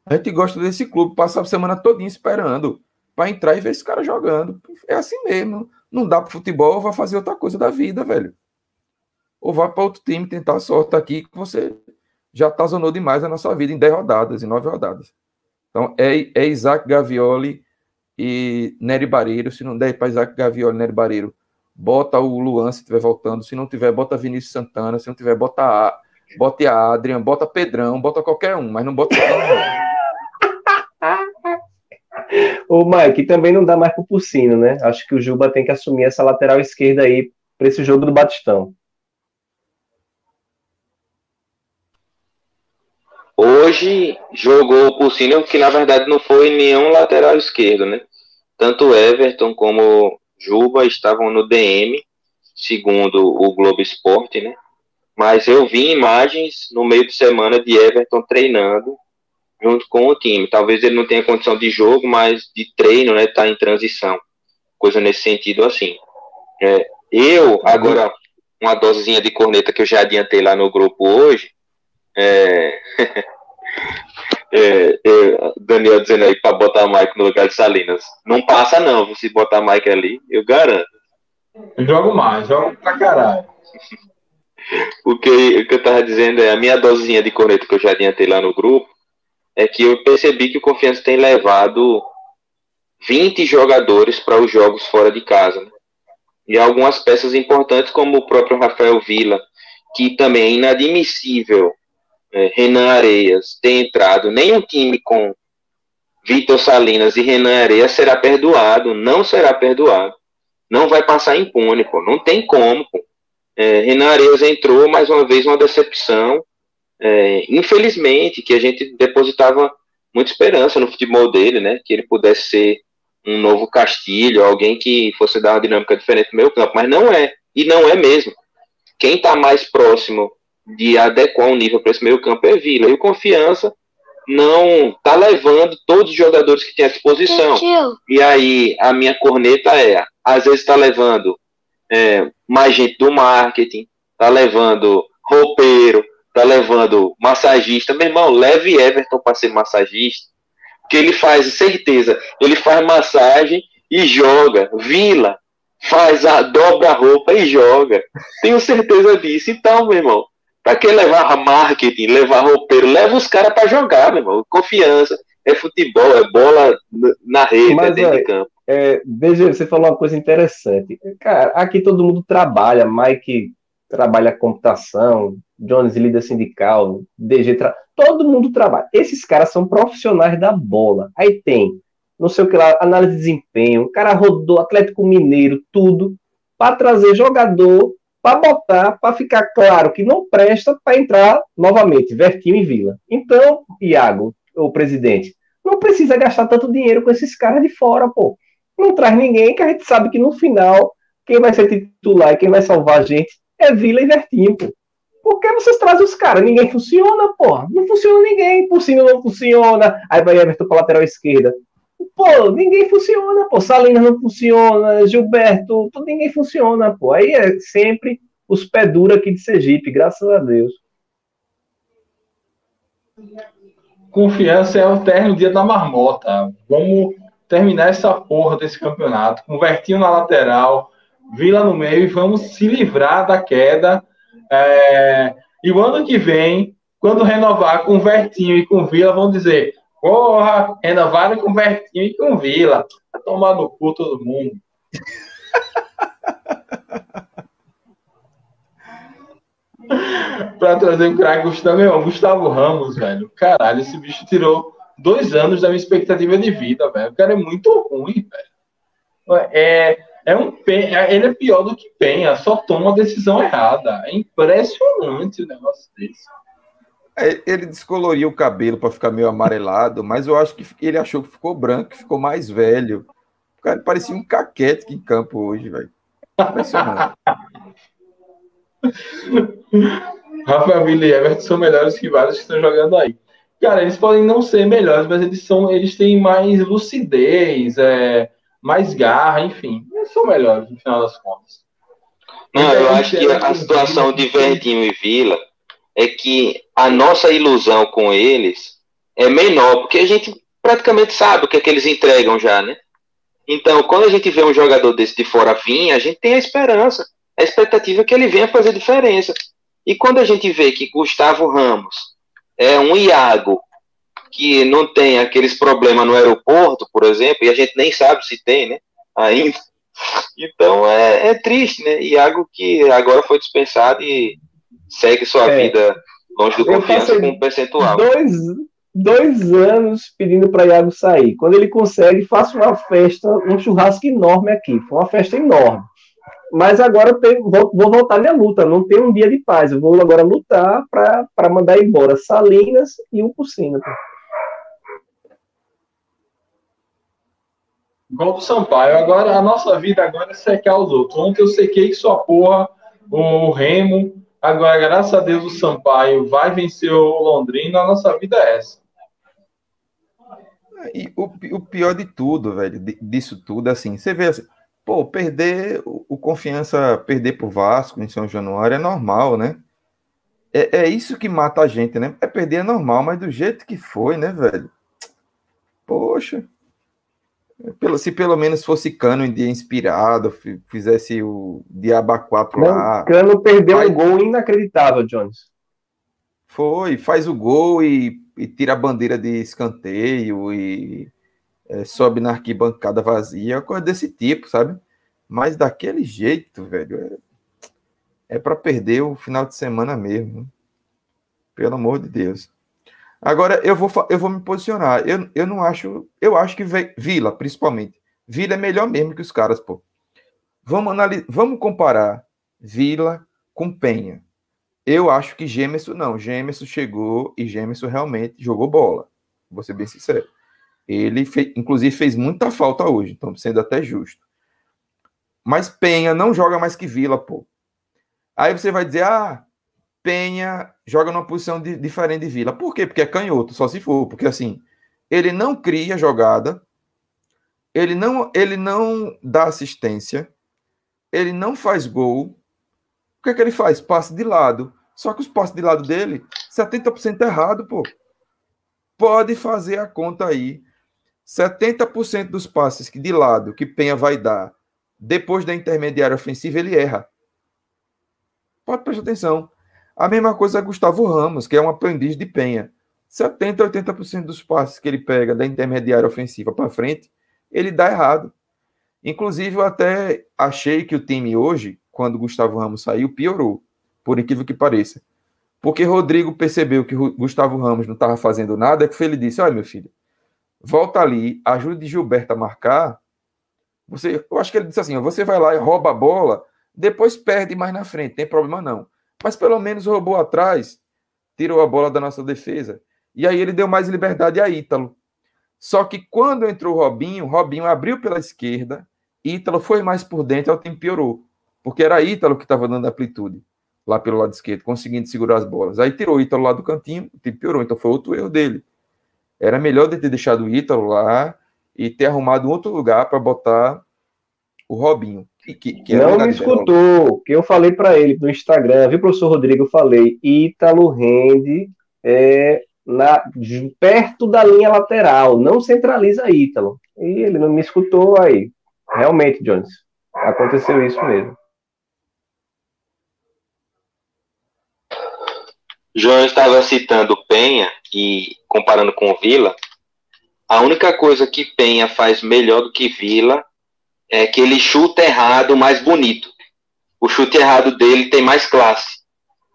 A gente gosta desse clube, passa a semana todinha esperando para entrar e ver esse cara jogando. É assim mesmo. Não dá pro futebol, vai fazer outra coisa da vida, velho. Ou vai para outro time tentar a sorte aqui, que você já tazonou demais a nossa vida em 10 rodadas, em 9 rodadas. Então é, é Isaac Gavioli e Nery Bareiro, se não der para Isaac Gavioli, Nery Bareiro, bota o Luan se estiver voltando, se não tiver, bota Vinícius Santana, se não tiver, bota a, bota a Adrian, bota Pedrão, bota qualquer um, mas não bota Ô, Mike, também não dá mais pro Pulsino, né? Acho que o Juba tem que assumir essa lateral esquerda aí para esse jogo do Batistão. Hoje jogou o Pulsino, que na verdade não foi nenhum lateral esquerdo, né? Tanto Everton como Juba estavam no DM, segundo o Globo Esporte, né? Mas eu vi imagens no meio de semana de Everton treinando junto com o time. Talvez ele não tenha condição de jogo, mas de treino, né? Tá em transição. Coisa nesse sentido assim. É, eu, agora, uma dosezinha de corneta que eu já adiantei lá no grupo hoje. É... é, é, Daniel dizendo aí para botar o Mike no lugar de Salinas. Não passa, não, se botar o Mike ali, eu garanto. Eu jogo mais, jogo pra caralho. o, que, o que eu tava dizendo é a minha dosezinha de corneta que eu já adiantei lá no grupo é que eu percebi que o Confiança tem levado 20 jogadores para os jogos fora de casa. Né? E algumas peças importantes, como o próprio Rafael Vila, que também é inadmissível é, Renan Areias ter entrado. Nenhum time com Vitor Salinas e Renan Areias será perdoado, não será perdoado. Não vai passar impune, pô. Não tem como, pô. É, Renan Areias entrou, mais uma vez, uma decepção é, infelizmente, que a gente depositava muita esperança no futebol dele, né? Que ele pudesse ser um novo Castilho, alguém que fosse dar uma dinâmica diferente no meio campo, mas não é, e não é mesmo. Quem está mais próximo de adequar um nível para esse meio campo é Vila, e o Confiança não está levando todos os jogadores que tem à disposição. E aí a minha corneta é, às vezes está levando é, mais gente do marketing, está levando roupeiro, tá levando massagista. Meu irmão, leve Everton para ser massagista. Que ele faz, certeza, ele faz massagem e joga. Vila, faz a dobra a roupa e joga. Tenho certeza disso. Então, meu irmão, para que levar marketing, levar roupeiro? Leva os caras para jogar, meu irmão. Confiança. É futebol, é bola na rede, Mas, é dentro é, de campo. É, veja, você falou uma coisa interessante. Cara, aqui todo mundo trabalha. Mike trabalha computação, Jones líder sindical, DG, tra... todo mundo trabalha. Esses caras são profissionais da bola. Aí tem, não sei o que lá, análise de desempenho, o cara rodou Atlético Mineiro, tudo, para trazer jogador, para botar, para ficar claro que não presta para entrar novamente, Vertinho e Vila. Então, Iago, o presidente, não precisa gastar tanto dinheiro com esses caras de fora, pô. Não traz ninguém que a gente sabe que no final quem vai ser titular e quem vai salvar a gente é Vila e Vertinho, pô. Por que vocês trazem os caras? Ninguém funciona, pô. Não funciona ninguém. Cima não funciona. Aí vai Everton pra lateral esquerda. Pô, ninguém funciona, pô. Salinas não funciona. Gilberto, tudo, ninguém funciona, pô. Aí é sempre os pé dura aqui de Sergipe, graças a Deus. Confiança é o terno dia da marmota. Vamos terminar essa porra desse campeonato. Com o Vertinho na lateral, Vila no meio e vamos se livrar da queda. É, e o ano que vem, quando renovar com Vertinho e com Vila, vão dizer: porra, renovaram com Vertinho e com Vila. Vai tomar no cu todo mundo. pra trazer o craque Gustavo, meu, Gustavo Ramos, velho. Caralho, esse bicho tirou dois anos da minha expectativa de vida, velho. O cara é muito ruim, velho. É, é um é, ele é pior do que Penha, só toma a decisão errada. É impressionante o negócio desse. É, ele descoloriu o cabelo para ficar meio amarelado, mas eu acho que ele achou que ficou branco, ficou mais velho. O cara parecia um caquete em campo hoje, velho. Impressionante. Rafael Villa e Everton são melhores que vários que estão jogando aí. Cara, eles podem não ser melhores, mas eles são, eles têm mais lucidez, é, mais garra, enfim. Eles são melhores no final das contas. Não, eu acho que a situação de Verdinho e Vila é que a nossa ilusão com eles é menor, porque a gente praticamente sabe o que é que eles entregam já, né? Então, quando a gente vê um jogador desse de fora vir, a gente tem a esperança, a expectativa é que ele venha fazer diferença. E quando a gente vê que Gustavo Ramos é um Iago que não tem aqueles problemas no aeroporto, por exemplo, e a gente nem sabe se tem, né? Ainda. Então é, é triste, né? Iago que agora foi dispensado e segue sua é. vida longe do confiança com um percentual. Dois, dois anos pedindo para Iago sair. Quando ele consegue, faça uma festa, um churrasco enorme aqui. Foi uma festa enorme. Mas agora eu tenho, vou, vou, voltar minha luta. Não tem um dia de paz. Eu vou agora lutar para mandar embora Salinas e um por cima. Igual do Sampaio. Agora, a nossa vida agora é secar os outros. Ontem eu sequei sua porra, o Remo. Agora, graças a Deus, o Sampaio vai vencer o Londrina. A nossa vida é essa. E o, o pior de tudo, velho, disso tudo, assim, você vê assim, pô, perder o, o confiança, perder pro Vasco em São Januário é normal, né? É, é isso que mata a gente, né? É perder é normal, mas do jeito que foi, né, velho? Poxa. Pelo, se pelo menos fosse Cano em dia inspirado, fizesse o Diaba 4 Não, lá. Cano perdeu faz... um gol inacreditável, Jones. Foi, faz o gol e, e tira a bandeira de escanteio e é, sobe na arquibancada vazia, coisa desse tipo, sabe? Mas daquele jeito, velho, é, é para perder o final de semana mesmo. Pelo amor de Deus. Agora eu vou, eu vou me posicionar. Eu, eu não acho. Eu acho que Vila, principalmente. Vila é melhor mesmo que os caras, pô. Vamos, analisar, vamos comparar Vila com Penha. Eu acho que Gemerson não. Gemerson chegou e Gemerson realmente jogou bola. Vou ser bem sincero. Ele, fez, inclusive, fez muita falta hoje, então sendo até justo. Mas Penha não joga mais que Vila, pô. Aí você vai dizer, ah, Penha joga numa posição de, diferente de Vila. Por quê? Porque é canhoto, só se for. Porque assim, ele não cria jogada, ele não, ele não dá assistência, ele não faz gol. O que é que ele faz? Passe de lado. Só que os passes de lado dele, 70% errado, pô. Pode fazer a conta aí. 70% dos passes que de lado que Penha vai dar depois da intermediária ofensiva, ele erra. Pode prestar atenção. A mesma coisa é Gustavo Ramos, que é um aprendiz de Penha. 70, 80% dos passes que ele pega da intermediária ofensiva para frente, ele dá errado. Inclusive, eu até achei que o time hoje, quando Gustavo Ramos saiu, piorou, por incrível que pareça. Porque Rodrigo percebeu que Gustavo Ramos não estava fazendo nada, é que ele disse: Olha, meu filho, volta ali, ajude Gilberto a marcar. Você, eu acho que ele disse assim: você vai lá e rouba a bola, depois perde mais na frente, tem problema não mas pelo menos roubou atrás, tirou a bola da nossa defesa. E aí ele deu mais liberdade a Ítalo. Só que quando entrou o Robinho, Robinho abriu pela esquerda, Ítalo foi mais por dentro, o tempo piorou. Porque era Ítalo que estava dando amplitude lá pelo lado esquerdo, conseguindo segurar as bolas. Aí tirou o Ítalo lá do cantinho, o tempo piorou. Então foi outro erro dele. Era melhor de ter deixado o Ítalo lá e ter arrumado um outro lugar para botar o Robinho. Que, que não me escutou, que eu falei para ele no Instagram, viu, professor Rodrigo? Eu falei, Ítalo rende é, na, perto da linha lateral, não centraliza Ítalo. E ele não me escutou aí. Realmente, Jones, aconteceu isso mesmo. João estava citando Penha e comparando com Vila. A única coisa que Penha faz melhor do que Vila é que ele chuta errado mais bonito. O chute errado dele tem mais classe.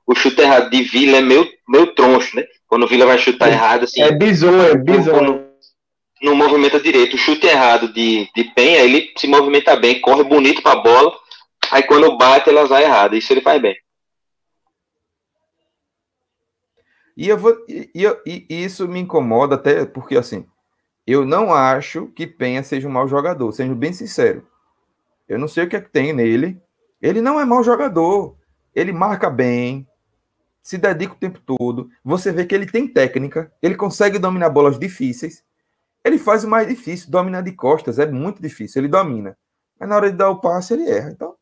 O chute errado de Vila é meio, meio troncho, né? Quando o Vila vai chutar é, errado, assim. É bizonho, é bizonho. Não movimenta direito. O chute errado de, de Penha, ele se movimenta bem, corre bonito pra bola. Aí quando bate, ela vai errada. Isso ele faz bem. E, eu vou, e, e, e, isso me incomoda até porque, assim, eu não acho que Penha seja um mau jogador, sendo bem sincero. Eu não sei o que é que tem nele. Ele não é mau jogador. Ele marca bem, se dedica o tempo todo. Você vê que ele tem técnica, ele consegue dominar bolas difíceis. Ele faz o mais difícil, dominar de costas, é muito difícil, ele domina. Mas na hora de dar o passe, ele erra. Então,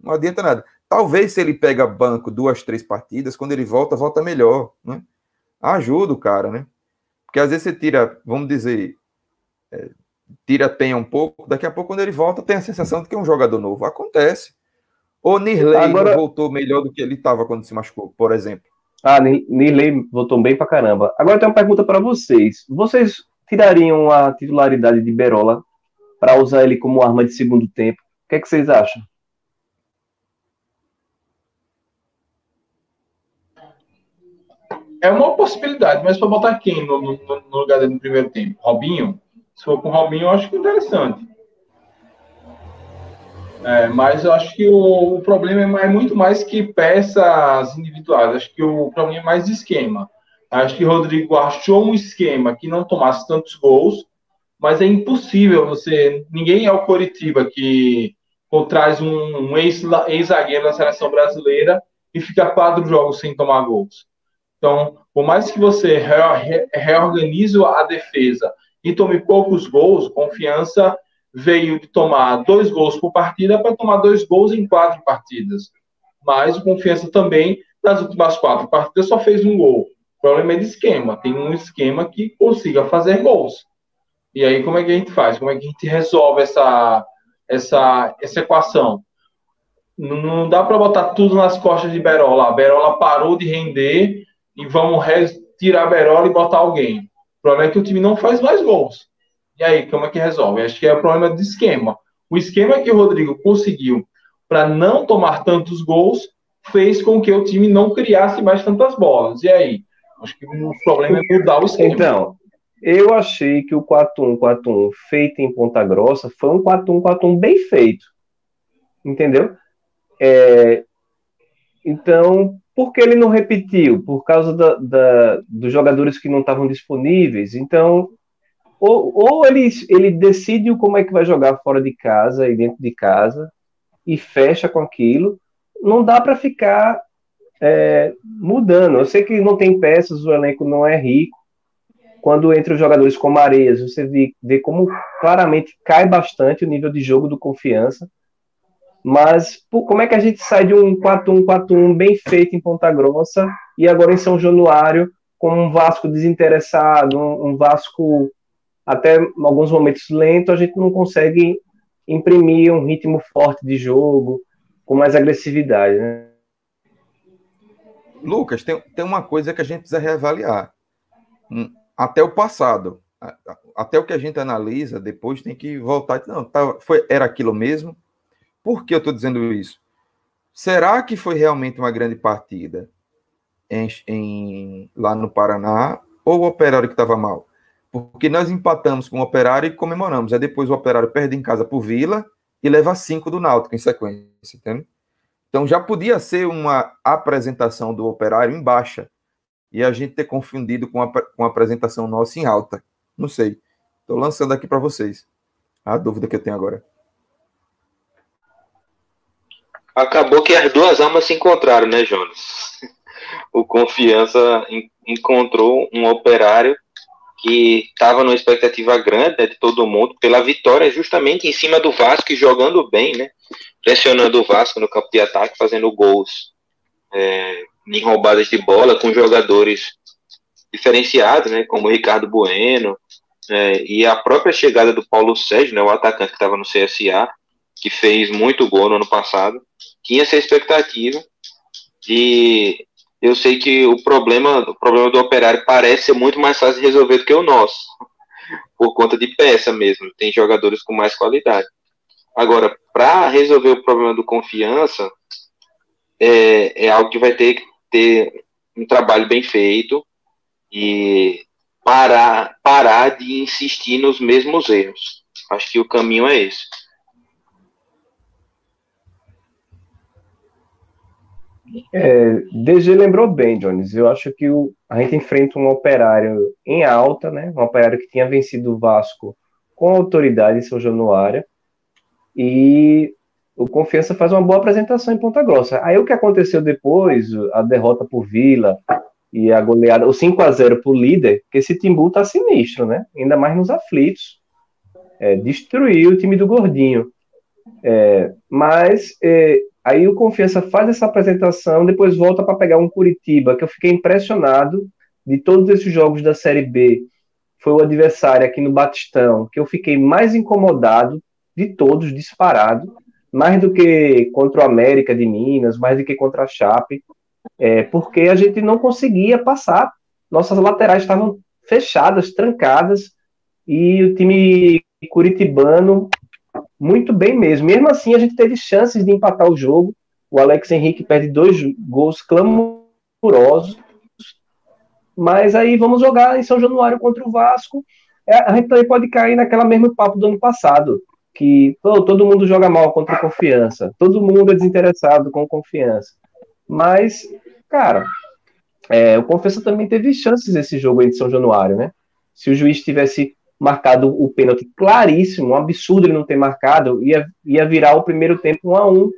não adianta nada. Talvez se ele pega banco duas, três partidas, quando ele volta, volta melhor. Né? Ajuda o cara, né? Porque às vezes você tira, vamos dizer, é, tira penha um pouco, daqui a pouco, quando ele volta, tem a sensação de que é um jogador novo. Acontece. O Nirley Agora... voltou melhor do que ele estava quando se machucou, por exemplo. Ah, Nirley voltou bem pra caramba. Agora tem uma pergunta para vocês. Vocês tirariam a titularidade de Berola para usar ele como arma de segundo tempo? O que, é que vocês acham? É uma possibilidade, mas para botar quem no, no, no, lugar dele no primeiro tempo? Robinho? Se for com o Robinho, eu acho que é interessante. É, mas eu acho que o, o, problema é muito mais que peças individuais. Acho que o problema é mais esquema. Acho que o Rodrigo achou um esquema que não tomasse tantos gols, mas é impossível você. Ninguém é o Coritiba que traz um, um ex-zagueiro da seleção brasileira e fica quatro jogos sem tomar gols. Então, por mais que você reorganize a defesa e tome poucos gols, confiança veio de tomar dois gols por partida para tomar dois gols em quatro partidas. Mas o Confiança também, nas últimas quatro partidas, só fez um gol. O problema é de esquema. Tem um esquema que consiga fazer gols. E aí, como é que a gente faz? Como é que a gente resolve essa, essa, essa equação? Não, não dá para botar tudo nas costas de Berola. A Berola parou de render e vamos tirar a Berola e botar alguém. O problema é que o time não faz mais gols. E aí, como é que resolve? Acho que é o problema de esquema. O esquema que o Rodrigo conseguiu para não tomar tantos gols fez com que o time não criasse mais tantas bolas. E aí? Acho que o problema é mudar o esquema. Então, eu achei que o 4-1-4-1 feito em Ponta Grossa foi um 4-1-4-1 bem feito. Entendeu? É, então, por que ele não repetiu? Por causa da, da, dos jogadores que não estavam disponíveis. Então, ou, ou ele, ele decide como é que vai jogar fora de casa e dentro de casa e fecha com aquilo. Não dá para ficar é, mudando. Eu sei que não tem peças, o elenco não é rico. Quando entre os jogadores como Areias, você vê, vê como claramente cai bastante o nível de jogo do confiança. Mas pô, como é que a gente sai de um 4-1-4-1 bem feito em Ponta Grossa e agora em São Januário com um Vasco desinteressado, um, um Vasco até em alguns momentos lento, a gente não consegue imprimir um ritmo forte de jogo, com mais agressividade, né? Lucas, tem, tem uma coisa que a gente precisa reavaliar. Hum, até o passado, até o que a gente analisa, depois tem que voltar. Não, tá, foi, era aquilo mesmo. Por que eu estou dizendo isso? Será que foi realmente uma grande partida em, em, lá no Paraná ou o operário que estava mal? Porque nós empatamos com o Operário e comemoramos. Aí depois o Operário perde em casa por Vila e leva cinco do Náutico em sequência, entende? Então já podia ser uma apresentação do Operário em baixa e a gente ter confundido com a, com a apresentação nossa em alta. Não sei. Estou lançando aqui para vocês a dúvida que eu tenho agora. Acabou que as duas almas se encontraram, né, Jonas? O Confiança encontrou um operário que estava numa expectativa grande né, de todo mundo pela vitória justamente em cima do Vasco e jogando bem, né? Pressionando o Vasco no campo de ataque, fazendo gols é, em roubadas de bola com jogadores diferenciados, né? Como o Ricardo Bueno é, e a própria chegada do Paulo Sérgio, né? O atacante que estava no CSA, que fez muito gol no ano passado, tinha essa expectativa de eu sei que o problema, o problema do operário parece ser muito mais fácil de resolver do que o nosso, por conta de peça mesmo. Tem jogadores com mais qualidade. Agora, para resolver o problema do confiança, é, é algo que vai ter que ter um trabalho bem feito e parar, parar de insistir nos mesmos erros. Acho que o caminho é esse. É, DG lembrou bem, Jones. Eu acho que o, a gente enfrenta um operário em alta, né? Um operário que tinha vencido o Vasco com autoridade em São Januário. E o Confiança faz uma boa apresentação em Ponta Grossa. Aí o que aconteceu depois, a derrota por Vila e a goleada, o 5 a 0 pro líder, que esse Timbu tá sinistro, né? Ainda mais nos aflitos. É, destruiu o time do Gordinho. É, mas é, Aí o Confiança faz essa apresentação, depois volta para pegar um Curitiba, que eu fiquei impressionado de todos esses jogos da Série B. Foi o adversário aqui no Batistão, que eu fiquei mais incomodado de todos, disparado, mais do que contra o América de Minas, mais do que contra a Chape, é, porque a gente não conseguia passar. Nossas laterais estavam fechadas, trancadas, e o time curitibano muito bem mesmo. Mesmo assim, a gente teve chances de empatar o jogo. O Alex Henrique perde dois gols clamorosos. Mas aí vamos jogar em São Januário contra o Vasco. É, a gente também pode cair naquela mesma papo do ano passado, que pô, todo mundo joga mal contra confiança, todo mundo é desinteressado com confiança. Mas, cara, é, o Confiança também teve chances nesse jogo aí de São Januário, né? Se o juiz tivesse marcado o pênalti claríssimo, um absurdo ele não ter marcado, ia, ia virar o primeiro tempo 1 a 1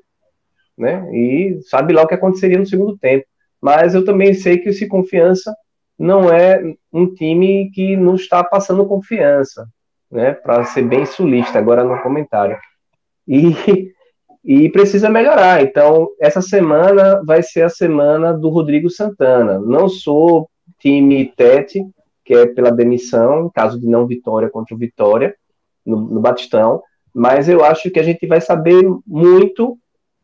né? E sabe lá o que aconteceria no segundo tempo. Mas eu também sei que esse confiança não é um time que não está passando confiança, né? Para ser bem sulista agora no comentário. E, e precisa melhorar. Então, essa semana vai ser a semana do Rodrigo Santana. Não sou time Tete, que é pela demissão, em caso de não vitória contra o Vitória, no, no Batistão, mas eu acho que a gente vai saber muito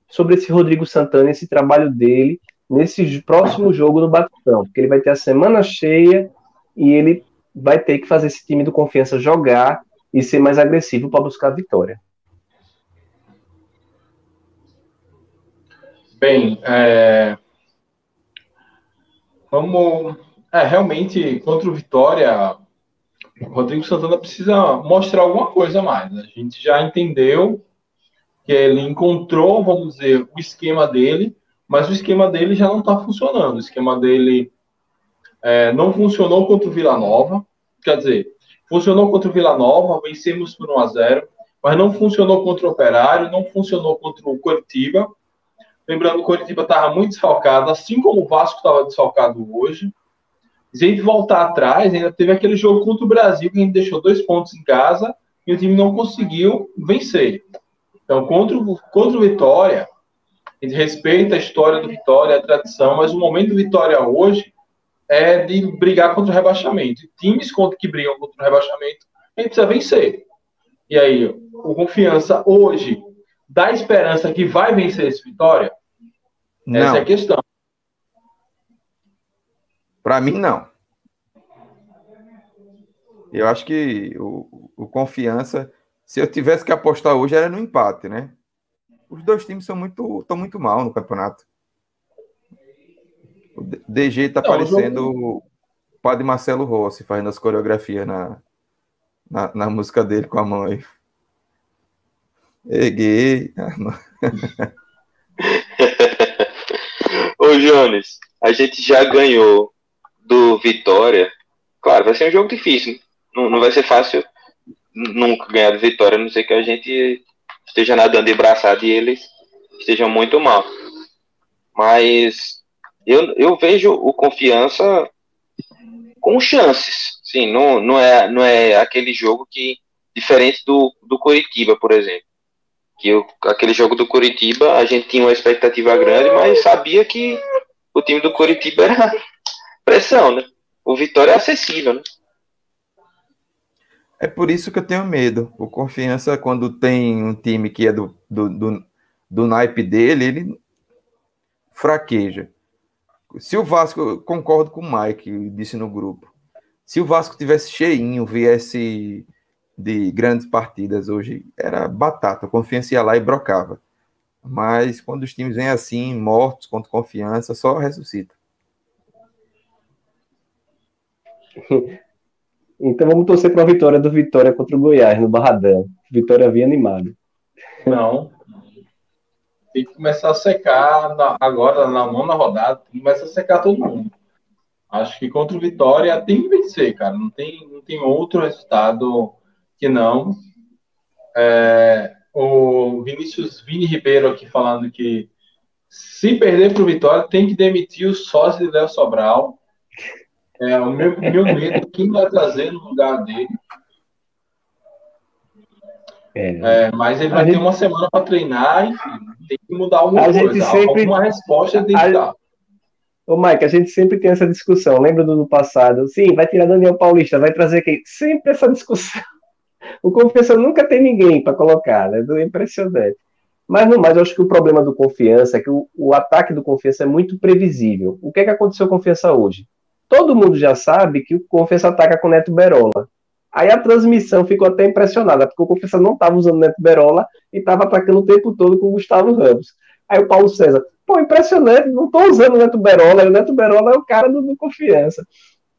sobre esse Rodrigo Santana, esse trabalho dele, nesse próximo jogo no Batistão, porque ele vai ter a semana cheia e ele vai ter que fazer esse time do Confiança jogar e ser mais agressivo para buscar a vitória. Bem, é... vamos é, realmente, contra o Vitória, o Rodrigo Santana precisa mostrar alguma coisa a mais. A gente já entendeu que ele encontrou, vamos dizer, o esquema dele, mas o esquema dele já não está funcionando. O esquema dele é, não funcionou contra o Vila Nova, quer dizer, funcionou contra o Vila Nova, vencemos por 1 a 0 mas não funcionou contra o Operário, não funcionou contra o Curitiba. Lembrando que o Curitiba estava muito desfalcado, assim como o Vasco estava desfalcado hoje. Se a gente voltar atrás, ainda teve aquele jogo contra o Brasil que a gente deixou dois pontos em casa e o time não conseguiu vencer. Então, contra o, contra o Vitória, a gente respeita a história do Vitória, a tradição, mas o momento do Vitória hoje é de brigar contra o rebaixamento. E times que brigam contra o rebaixamento, a gente precisa vencer. E aí, o Confiança hoje dá esperança que vai vencer esse Vitória? Não. Essa é a questão. Para mim, não. Eu acho que o, o Confiança, se eu tivesse que apostar hoje, era no empate, né? Os dois times são muito, estão muito mal no campeonato. O DG tá não, parecendo jogo... o padre Marcelo Rossi fazendo as coreografias na, na, na música dele com a mãe. Eguei. Ô, Jones, a gente já ganhou do Vitória, claro, vai ser um jogo difícil. Não, não vai ser fácil nunca ganhar do Vitória, a não ser que a gente esteja nadando de braçada e eles estejam muito mal. Mas eu, eu vejo o confiança com chances. Sim, não, não, é, não é aquele jogo que. Diferente do, do Curitiba, por exemplo. Que eu, aquele jogo do Curitiba, a gente tinha uma expectativa grande, mas sabia que o time do Curitiba era pressão, né? O Vitória é acessível, né? É por isso que eu tenho medo. O Confiança, quando tem um time que é do, do, do, do naipe dele, ele fraqueja. Se o Vasco, concordo com o Mike, disse no grupo, se o Vasco tivesse cheinho, viesse de grandes partidas hoje, era batata. A confiança ia lá e brocava. Mas quando os times vêm assim, mortos contra confiança, só ressuscita. Então vamos torcer para a vitória do Vitória contra o Goiás no Barradão. Vitória vinha animado. Não. Tem que começar a secar na, agora na nona rodada, começar a secar todo mundo. Acho que contra o Vitória tem que vencer, cara. Não tem, não tem outro resultado que não. É, o Vinícius Vini Ribeiro aqui falando que se perder para o Vitória, tem que demitir o sócio de Léo Sobral é, o meu, meu medo, quem vai trazer no lugar dele. É, é, mas ele vai ter uma semana para treinar, enfim, tem que mudar alguma a coisa. Gente sempre, alguma resposta tem que dar. Ô, Mike, a gente sempre tem essa discussão. Lembra do ano passado? Sim, vai tirar Daniel Paulista, vai trazer quem? Sempre essa discussão. O Confiança nunca tem ninguém para colocar, né? É impressionante. Mas no mais, eu acho que o problema do Confiança é que o, o ataque do Confiança é muito previsível. O que é que aconteceu com o Confiança hoje? Todo mundo já sabe que o Confiança ataca com o Neto Berola. Aí a transmissão ficou até impressionada, porque o Confiança não estava usando o Neto Berola e estava atacando o tempo todo com o Gustavo Ramos. Aí o Paulo César, pô, impressionante, não estou usando o Neto Berola, o Neto Berola é o cara do, do Confiança.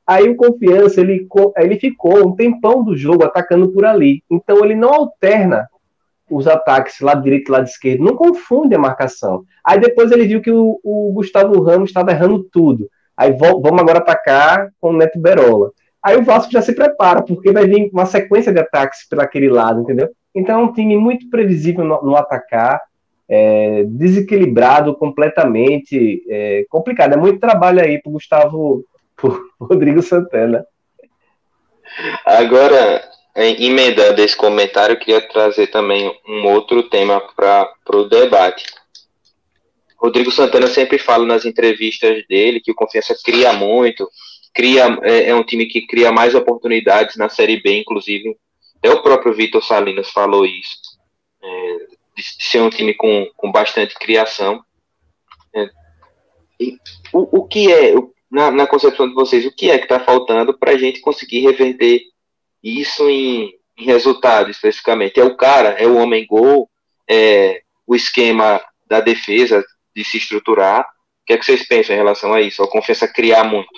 Aí o Confiança, ele, ele ficou um tempão do jogo atacando por ali. Então ele não alterna os ataques lado direito e lado esquerdo, não confunde a marcação. Aí depois ele viu que o, o Gustavo Ramos estava errando tudo. Aí vamos agora atacar com o Neto Berola. Aí o Vasco já se prepara, porque vai vir uma sequência de ataques pelo aquele lado, entendeu? Então é um time muito previsível no, no atacar, é, desequilibrado completamente, é, complicado. É muito trabalho aí para Gustavo por Rodrigo Santana. Agora, emendando esse comentário, eu queria trazer também um outro tema para o debate. Rodrigo Santana sempre fala nas entrevistas dele que o Confiança cria muito, cria é, é um time que cria mais oportunidades na Série B, inclusive. Até o próprio Vitor Salinas falou isso, é, de, ser um time com, com bastante criação. É, o, o que é, na, na concepção de vocês, o que é que está faltando para a gente conseguir reverter isso em, em resultado, especificamente? É o cara, é o homem-gol, é o esquema da defesa, de se estruturar. O que é que vocês pensam em relação a isso? A confiança criar muito?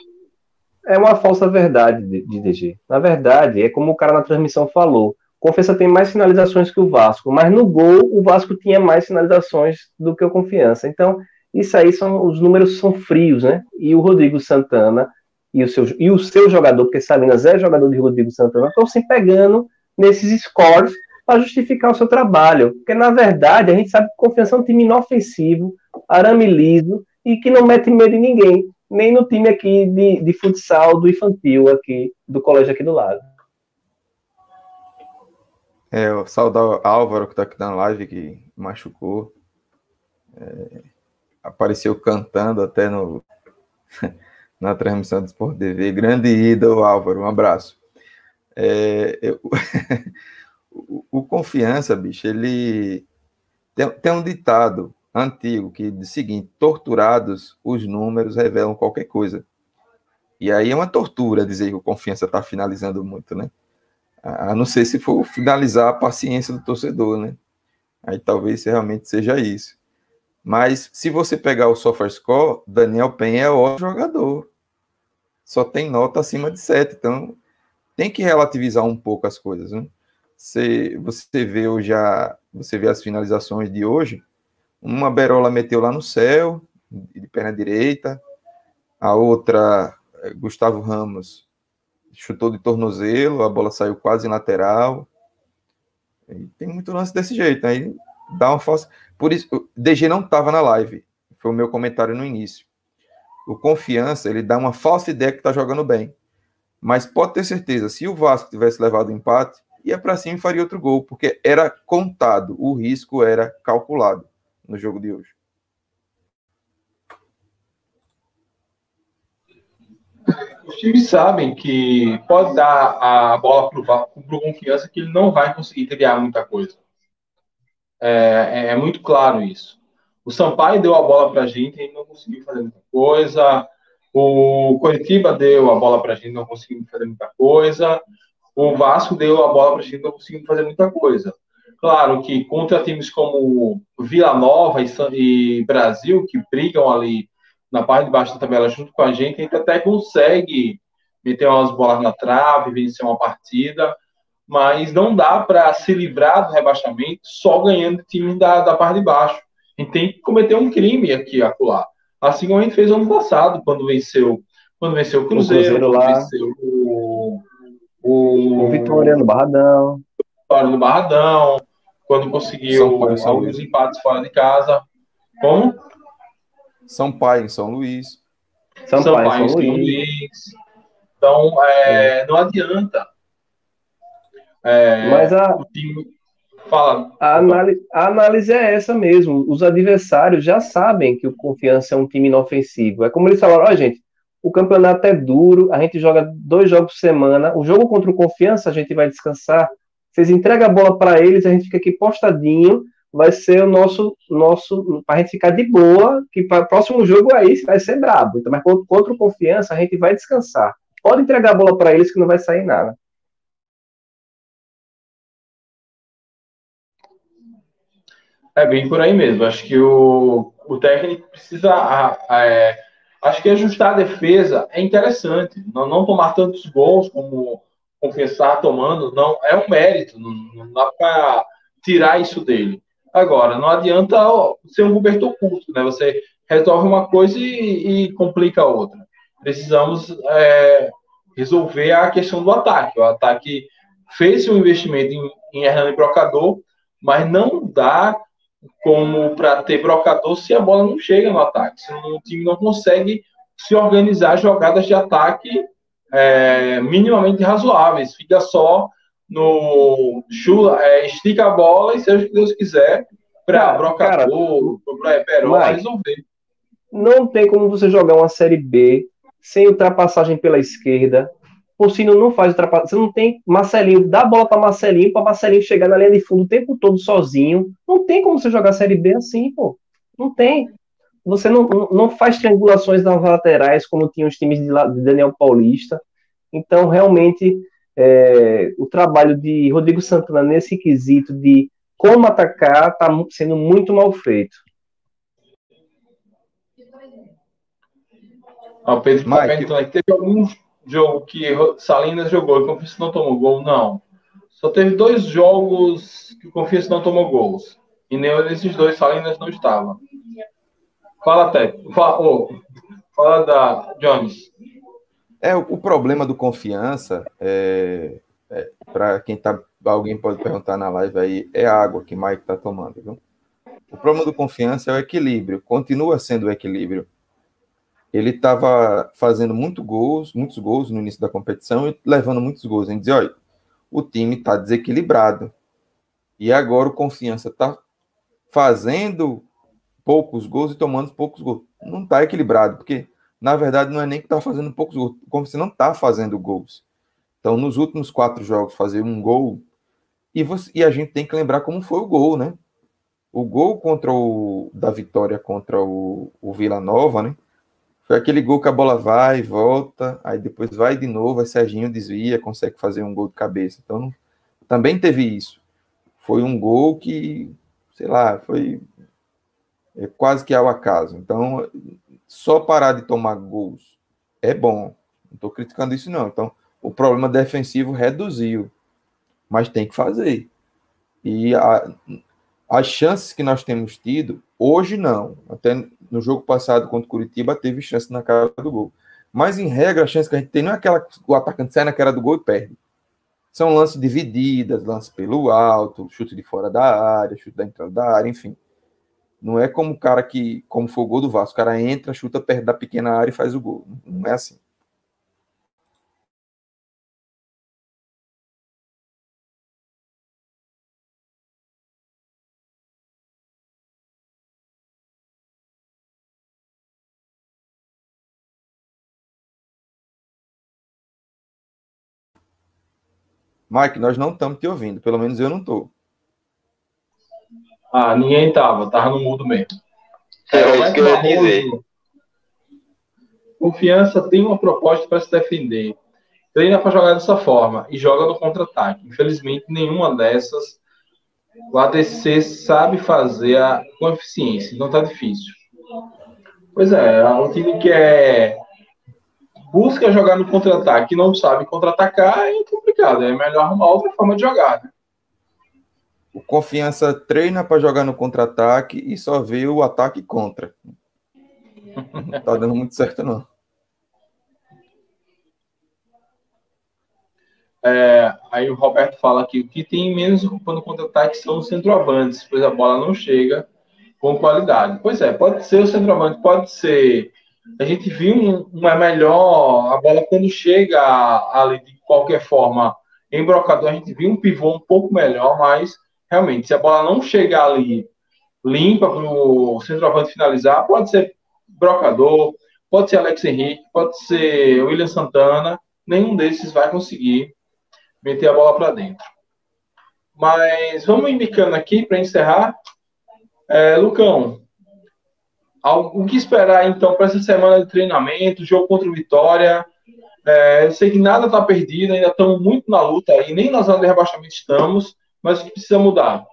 É uma falsa verdade de, de DG. Na verdade, é como o cara na transmissão falou. Confiança tem mais finalizações que o Vasco, mas no gol o Vasco tinha mais finalizações do que o Confiança. Então, isso aí são os números são frios, né? E o Rodrigo Santana e o seu, e o seu jogador, porque Salinas é jogador de Rodrigo Santana, estão se pegando nesses scores para justificar o seu trabalho. Porque, na verdade, a gente sabe que Confiança é um time inofensivo, arame liso e que não mete medo em ninguém, nem no time aqui de, de futsal do infantil aqui, do colégio aqui do lado. É, o saudar Álvaro que tá aqui na live que machucou. É, apareceu cantando até no na transmissão do Sport TV. Grande ídolo, Álvaro, um abraço. É, eu, o, o, Confiança, bicho, ele tem, tem um ditado antigo que diz o seguinte: torturados, os números revelam qualquer coisa. E aí é uma tortura dizer que o confiança está finalizando muito, né? A não ser se for finalizar a paciência do torcedor, né? Aí talvez realmente seja isso. Mas se você pegar o SofaScore, Daniel Penha é o jogador. Só tem nota acima de 7. Então tem que relativizar um pouco as coisas, né? Você, você vê hoje você vê as finalizações de hoje, uma Berola meteu lá no céu, de perna direita. A outra, é, Gustavo Ramos, chutou de tornozelo, a bola saiu quase em lateral. E tem muito lance desse jeito. Aí dá uma falsa. Por isso, o DG não estava na live. Foi o meu comentário no início. O confiança, ele dá uma falsa ideia que está jogando bem. Mas pode ter certeza, se o Vasco tivesse levado o empate, ia para cima e faria outro gol, porque era contado, o risco era calculado no jogo de hoje. Os times sabem que pode dar a bola para o confiança que ele não vai conseguir criar muita coisa. É, é, é muito claro isso. O Sampaio deu a bola para a gente e não conseguiu fazer muita coisa. O Coritiba deu a bola para a gente e não conseguiu fazer muita coisa. O Vasco deu a bola para a gente e não conseguiu fazer muita coisa. Claro que contra times como Vila Nova e, e Brasil, que brigam ali na parte de baixo da tabela junto com a gente, a gente até consegue meter umas bolas na trave, vencer uma partida, mas não dá para se livrar do rebaixamento só ganhando times da, da parte de baixo. A gente tem que cometer um crime aqui acolá. Assim como a gente fez ano passado, quando venceu, quando venceu o Cruzeiro, o Cruzeiro lá. venceu o, o, o Vitória no Barradão. Vitória no Barradão quando conseguiu Paulo, alguns empates fora de casa. Como? São Paulo em São Luís. São, São Paulo em São Luís. Luís. Então, é, é. não adianta. É, Mas a, Fala. A análise, a análise é essa mesmo. Os adversários já sabem que o Confiança é um time inofensivo. É como eles falaram, ó, oh, gente, o campeonato é duro, a gente joga dois jogos por semana. O jogo contra o Confiança a gente vai descansar vocês entregam a bola para eles, a gente fica aqui postadinho, vai ser o nosso, nosso para a gente ficar de boa, que para o próximo jogo aí vai ser brabo. Então, mas contra o confiança, a gente vai descansar. Pode entregar a bola para eles que não vai sair nada. É bem por aí mesmo. Acho que o, o técnico precisa. É, acho que ajustar a defesa é interessante. Não, não tomar tantos gols como confessar tomando, não é um mérito, não, não dá para tirar isso dele. Agora, não adianta ser um cobertor curto, né? Você resolve uma coisa e, e complica a outra. Precisamos é, resolver a questão do ataque. O ataque fez um investimento em, em Hernani Brocador, mas não dá como para ter brocador se a bola não chega no ataque, se o time não consegue se organizar jogadas de ataque é, minimamente razoáveis. Fica só no chula, é, estica a bola e seja o que Deus quiser para brocador, para Peró resolver. Não tem como você jogar uma série B sem ultrapassagem pela esquerda. Porcino não faz ultrapassagem. Você não tem Marcelinho, dá bola para Marcelinho, para Marcelinho chegar na linha de fundo o tempo todo sozinho. Não tem como você jogar a série B assim, pô. Não tem. Você não, não faz triangulações nas laterais como tinham os times de, de Daniel Paulista. Então, realmente, é, o trabalho de Rodrigo Santana nesse quesito de como atacar está sendo muito mal feito. O Pedro está perguntando teve algum jogo que Salinas jogou e o Confiança não tomou gol? Não. Só teve dois jogos que o Confiança não tomou gols. E nenhum desses dois Salinas não estava. Fala, Tec. Fala, oh, fala da Jones. É, o, problema do confiança, é, é para quem tá. Alguém pode perguntar na live aí, é a água que Mike está tomando, viu? O problema do confiança é o equilíbrio, continua sendo o equilíbrio. Ele estava fazendo muito gols, muitos gols no início da competição e levando muitos gols. A gente dizia, olha, o time está desequilibrado. E agora o confiança está fazendo poucos gols e tomando poucos gols. Não está equilibrado, porque na verdade não é nem que está fazendo poucos gols, como você não está fazendo gols. Então, nos últimos quatro jogos, fazer um gol, e, você, e a gente tem que lembrar como foi o gol, né? O gol contra o da vitória contra o, o Vila Nova, né? Foi aquele gol que a bola vai, volta, aí depois vai de novo, aí Serginho desvia, consegue fazer um gol de cabeça. Então, também teve isso. Foi um gol que, sei lá, foi é quase que ao acaso. Então, só parar de tomar gols é bom. Não estou criticando isso, não. Então, o problema defensivo reduziu, mas tem que fazer. E a, as chances que nós temos tido, hoje não. Até no jogo passado contra o Curitiba, teve chance na cara do gol. Mas, em regra, a chance que a gente tem não é aquela que o atacante sai na cara do gol e perde. São lances divididas, lances pelo alto, chute de fora da área, chute da entrada da área, enfim. Não é como o cara que, como foi o gol do Vasco, o cara entra, chuta perto da pequena área e faz o gol. Não é assim. Mike, nós não estamos te ouvindo, pelo menos eu não estou. Ah, ninguém tava, tava no mudo mesmo. É, é isso que eu ia dizer. Confiança tem uma proposta para se defender. Treina para jogar dessa forma e joga no contra-ataque. Infelizmente, nenhuma dessas o ADC sabe fazer a, com eficiência, então tá difícil. Pois é, é um time que é busca jogar no contra-ataque e não sabe contra-atacar é complicado. É melhor arrumar outra forma de jogar, né? O Confiança treina para jogar no contra-ataque e só vê o ataque contra. Não tá dando muito certo, não. É, aí o Roberto fala que o que tem menos ocupando contra-ataque são os centroavantes, pois a bola não chega com qualidade. Pois é, pode ser o centroavante, pode ser. A gente viu uma melhor a bola quando chega ali de qualquer forma em brocador, a gente viu um pivô um pouco melhor, mas realmente, se a bola não chegar ali limpa para o centroavante finalizar, pode ser Brocador, pode ser Alex Henrique, pode ser William Santana, nenhum desses vai conseguir meter a bola para dentro. Mas vamos indicando aqui para encerrar. É, Lucão, o que esperar então para essa semana de treinamento, jogo contra o Vitória? É, eu sei que nada está perdido, ainda estamos muito na luta aí, nem na zona de rebaixamento estamos mas o que precisa mudar?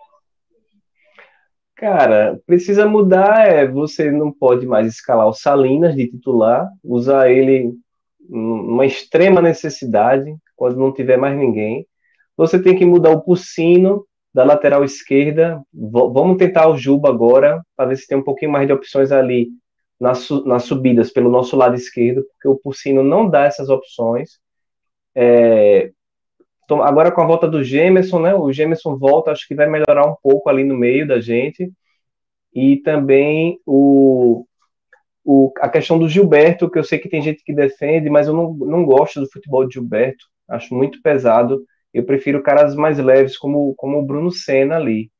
Cara, precisa mudar é você não pode mais escalar o Salinas de titular, usar ele numa extrema necessidade, quando não tiver mais ninguém. Você tem que mudar o Pulsino da lateral esquerda. V vamos tentar o Juba agora, para ver se tem um pouquinho mais de opções ali nas, su nas subidas pelo nosso lado esquerdo, porque o Pulsino não dá essas opções. É, agora com a volta do Gemerson, né? O Gemerson volta, acho que vai melhorar um pouco ali no meio da gente. E também o o, a questão do Gilberto, que eu sei que tem gente que defende, mas eu não, não gosto do futebol de Gilberto, acho muito pesado. Eu prefiro caras mais leves, como, como o Bruno Senna ali.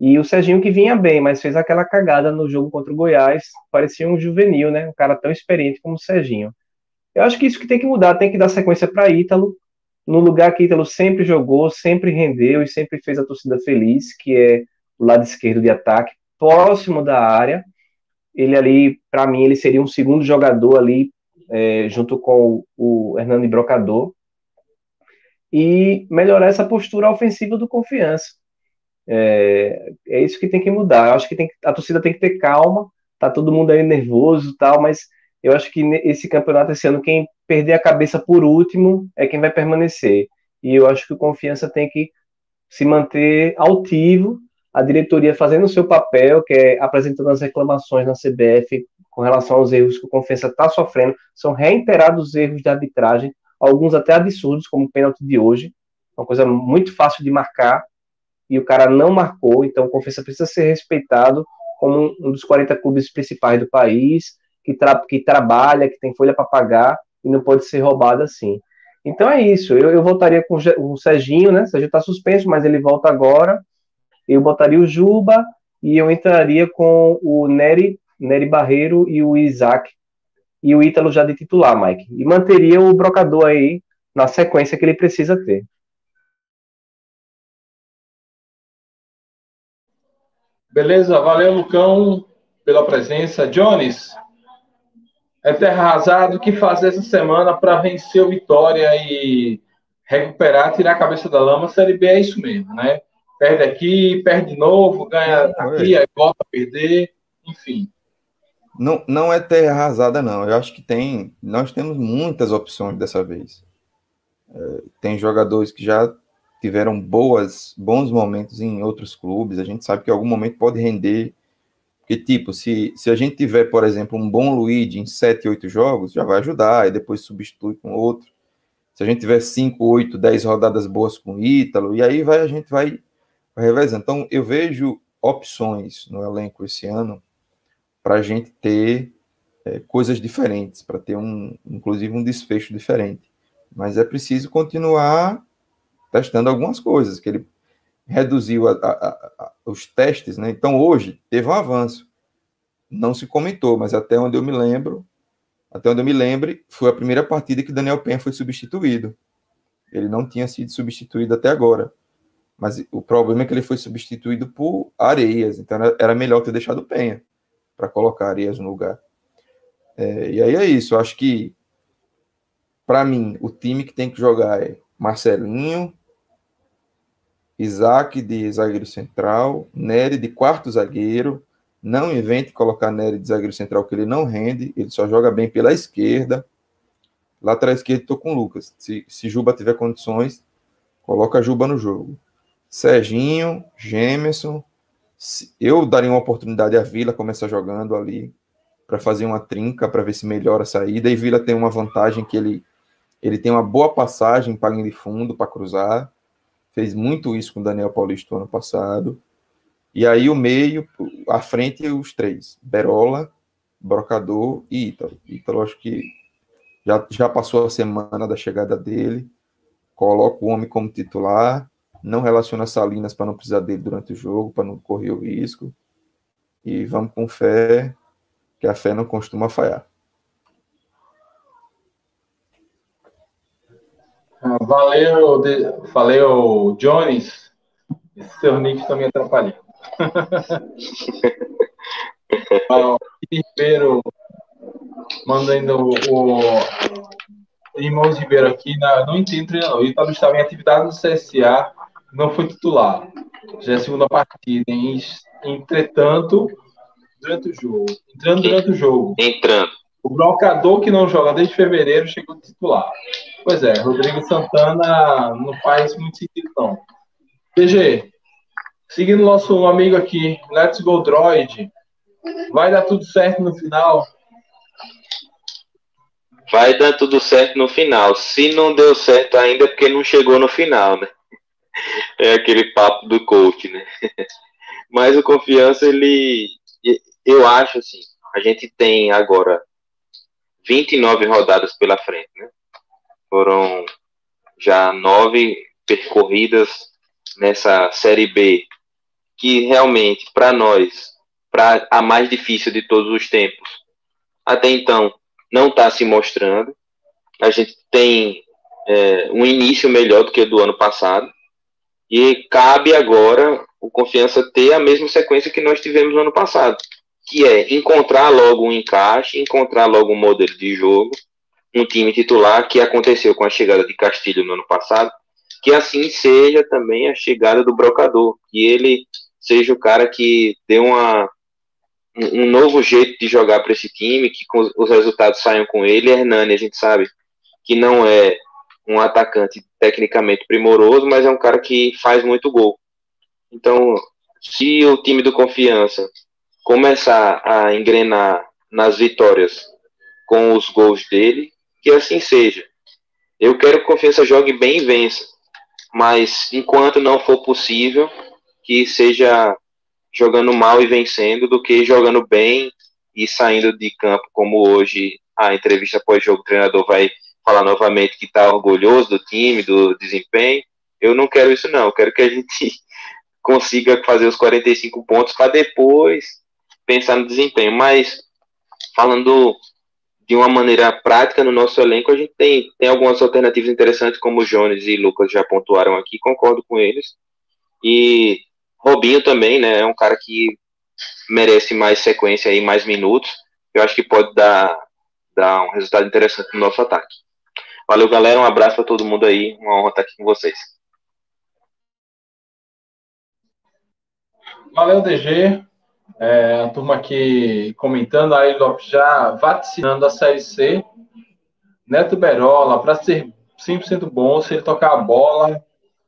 E o Serginho que vinha bem, mas fez aquela cagada no jogo contra o Goiás, parecia um juvenil, né? Um cara tão experiente como o Serginho. Eu acho que isso que tem que mudar, tem que dar sequência para Ítalo, no lugar que Ítalo sempre jogou, sempre rendeu e sempre fez a torcida feliz, que é o lado esquerdo de ataque, próximo da área. Ele ali, para mim, ele seria um segundo jogador ali, é, junto com o Hernando Brocador, e melhorar essa postura ofensiva do confiança. É, é isso que tem que mudar. Eu acho que, tem, a torcida tem que ter calma, tá todo mundo aí nervoso tal, mas eu acho que esse campeonato esse ano, quem perder a cabeça por último é quem vai permanecer. E eu acho que o Confiança tem que se manter altivo, a diretoria fazendo o seu papel, que é apresentando as reclamações na CBF com relação aos erros que o Confiança está sofrendo. São reiterados erros de arbitragem, alguns até absurdos, como o pênalti de hoje, uma coisa muito fácil de marcar, e o cara não marcou, então o Confiança precisa ser respeitado como um dos 40 clubes principais do país, que, tra que trabalha, que tem folha para pagar e não pode ser roubado assim. Então é isso. Eu, eu voltaria com o Serginho, né? O Serginho está suspenso, mas ele volta agora. Eu botaria o Juba e eu entraria com o Nery, Nery Barreiro e o Isaac e o Ítalo já de titular, Mike. E manteria o brocador aí na sequência que ele precisa ter. Beleza, valeu, Lucão, pela presença. Jones, é terra arrasada, o que fazer essa semana para vencer o Vitória e recuperar, tirar a cabeça da lama? A Série B é isso mesmo, né? Perde aqui, perde de novo, ganha aqui, aí volta a perder, enfim. Não, não é terra arrasada, não. Eu acho que tem. Nós temos muitas opções dessa vez. É, tem jogadores que já tiveram boas, bons momentos em outros clubes. A gente sabe que em algum momento pode render porque, tipo, se, se a gente tiver, por exemplo, um bom Luigi em 7, 8 jogos, já vai ajudar, e depois substitui com outro. Se a gente tiver 5, 8, 10 rodadas boas com Ítalo, e aí vai, a gente vai, vai revezando. Então, eu vejo opções no elenco esse ano para a gente ter é, coisas diferentes, para ter um, inclusive um desfecho diferente. Mas é preciso continuar testando algumas coisas, que ele reduziu a, a, a, os testes, né? Então hoje teve um avanço. Não se comentou, mas até onde eu me lembro, até onde eu me lembre, foi a primeira partida que Daniel Penha foi substituído. Ele não tinha sido substituído até agora. Mas o problema é que ele foi substituído por Areias, então era melhor ter deixado Penha para colocar Areias no lugar. É, e aí é isso, eu acho que para mim o time que tem que jogar é Marcelinho, Isaac de zagueiro central, Nery de quarto zagueiro. Não invente colocar Nery de zagueiro central, que ele não rende, ele só joga bem pela esquerda. Lateral esquerdo, estou com o Lucas. Se, se Juba tiver condições, coloca Juba no jogo. Serginho, Gemerson. Eu daria uma oportunidade à Vila começar jogando ali para fazer uma trinca para ver se melhora a saída. E Vila tem uma vantagem que ele, ele tem uma boa passagem para de fundo para cruzar fez muito isso com o Daniel Paulista no ano passado. E aí o meio, à frente, os três: Berola, Brocador e Ítalo. Ítalo, acho que já, já passou a semana da chegada dele. Coloca o homem como titular. Não relaciona Salinas para não precisar dele durante o jogo, para não correr o risco. E vamos com fé, que a fé não costuma falhar. Valeu, valeu, Jones. Esse seu nick está me atrapalhando. o Ribeiro mandando o, o Irmãos Ribeiro aqui. Na, não entendo, não. Ele estava em atividade no CSA, não foi titular. Já é a segunda partida. Hein? Entretanto, durante o jogo. Entrando durante o jogo. Entrando. O brocador que não joga desde fevereiro chegou titular. Pois é, Rodrigo Santana não faz muito sentido, não. PG, seguindo nosso amigo aqui, Let's Go Droid, vai dar tudo certo no final? Vai dar tudo certo no final. Se não deu certo ainda, é porque não chegou no final, né? É aquele papo do coach, né? Mas o confiança, ele. Eu acho assim. a gente tem agora 29 rodadas pela frente, né? Foram já nove percorridas nessa Série B, que realmente, para nós, para a mais difícil de todos os tempos, até então não está se mostrando. A gente tem é, um início melhor do que o do ano passado, e cabe agora o Confiança ter a mesma sequência que nós tivemos no ano passado, que é encontrar logo um encaixe, encontrar logo um modelo de jogo, um time titular, que aconteceu com a chegada de Castilho no ano passado, que assim seja também a chegada do Brocador, que ele seja o cara que dê uma, um novo jeito de jogar para esse time, que os resultados saiam com ele. Hernani, a gente sabe que não é um atacante tecnicamente primoroso, mas é um cara que faz muito gol. Então, se o time do Confiança começar a engrenar nas vitórias com os gols dele, que assim seja. Eu quero que o Confiança jogue bem e vença, mas enquanto não for possível, que seja jogando mal e vencendo do que jogando bem e saindo de campo, como hoje a entrevista pós-jogo o treinador vai falar novamente que está orgulhoso do time, do desempenho. Eu não quero isso, não. Eu quero que a gente consiga fazer os 45 pontos para depois pensar no desempenho. Mas, falando de uma maneira prática no nosso elenco, a gente tem, tem algumas alternativas interessantes, como Jones e Lucas já pontuaram aqui, concordo com eles. E Robinho também, né? É um cara que merece mais sequência e mais minutos. Eu acho que pode dar, dar um resultado interessante no nosso ataque. Valeu, galera. Um abraço para todo mundo aí. Uma honra estar aqui com vocês. Valeu, DG. É, a turma aqui comentando, aí Lopes já vaticinando a Série C. Neto Berola, para ser 100% bom, se ele tocar a bola,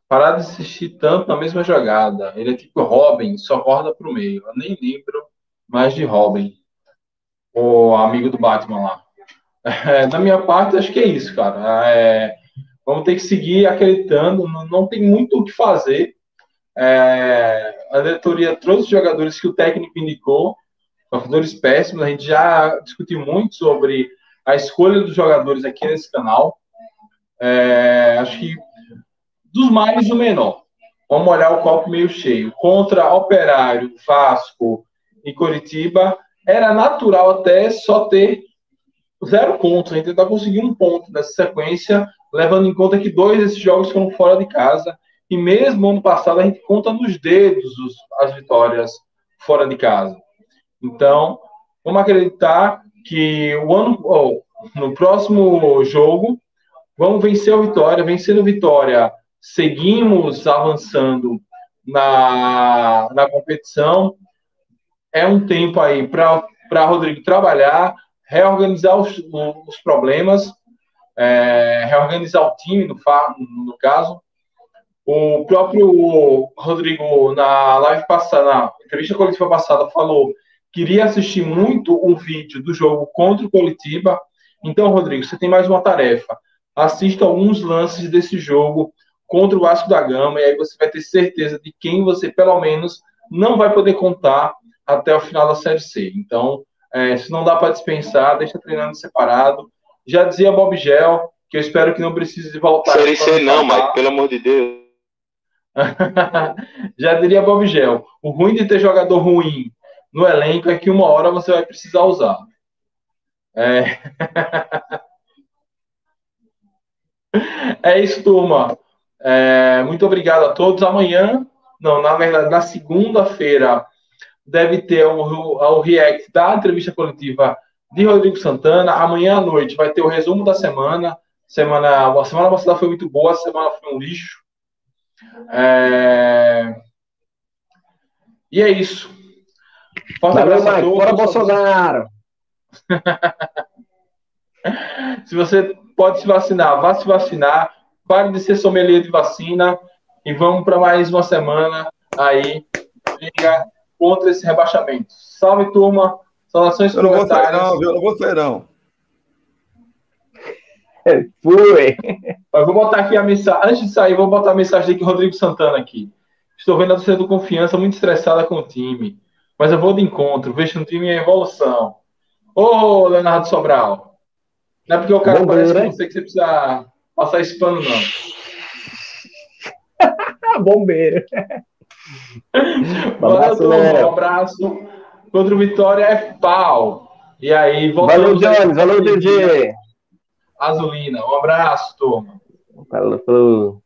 parar de assistir tanto na mesma jogada. Ele é tipo Robin, só corda pro meio. Eu nem lembro mais de Robin, o amigo do Batman lá. É, minha parte, acho que é isso, cara. É, vamos ter que seguir acreditando, não, não tem muito o que fazer. É, a diretoria trouxe jogadores que o técnico indicou, jogadores péssimos. A gente já discutiu muito sobre a escolha dos jogadores aqui nesse canal. É, acho que dos males o menor. Vamos olhar o copo meio cheio. Contra Operário, Vasco e Coritiba, era natural até só ter zero pontos. A gente tentar conseguir um ponto nessa sequência, levando em conta que dois desses jogos foram fora de casa. E mesmo ano passado, a gente conta nos dedos os, as vitórias fora de casa. Então, vamos acreditar que o ano, oh, no próximo jogo, vamos vencer a Vitória. Vencendo a Vitória, seguimos avançando na, na competição. É um tempo aí para Rodrigo trabalhar, reorganizar os, os problemas, é, reorganizar o time, no, no caso. O próprio Rodrigo, na live passada, na entrevista coletiva passada, falou que iria assistir muito um vídeo do jogo contra o Coletiba. Então, Rodrigo, você tem mais uma tarefa. Assista alguns lances desse jogo contra o Vasco da Gama, e aí você vai ter certeza de quem você, pelo menos, não vai poder contar até o final da Série C. Então, é, se não dá para dispensar, deixa treinando separado. Já dizia Bob Gel, que eu espero que não precise voltar. Série C não, Mike, pelo amor de Deus. Já diria Bob Gel, o ruim de ter jogador ruim no elenco é que uma hora você vai precisar usar. É, é isso, turma. É, muito obrigado a todos. Amanhã, não, na verdade, na segunda-feira, deve ter o, o, react da entrevista coletiva de Rodrigo Santana. Amanhã à noite vai ter o resumo da semana. Semana, a semana passada foi muito boa, a semana foi um lixo. É... E é isso. Forte abraço a todos. Bora Bolsonaro! se você pode se vacinar, vá se vacinar. Pare de ser sommelier de vacina e vamos para mais uma semana aí contra esse rebaixamento. Salve, turma. Saudações eu não vou sair, não, eu não vou sair, não. Fui. Vou botar aqui a mensagem. Antes de sair, vou botar a mensagem aqui, Rodrigo Santana aqui. Estou vendo a torcida do confiança muito estressada com o time. Mas eu vou de encontro, vejo um time em evolução. Ô, Leonardo Sobral. Não é porque o cara Bom, parece né? com você que você precisa passar esse pano, não. Bombeiro. Valeu. Um abraço. Contra o Vitória é pau. E aí, Valeu, voltamos Jones. Valeu, DG. Azulina. Um abraço, turma. Falou. falou.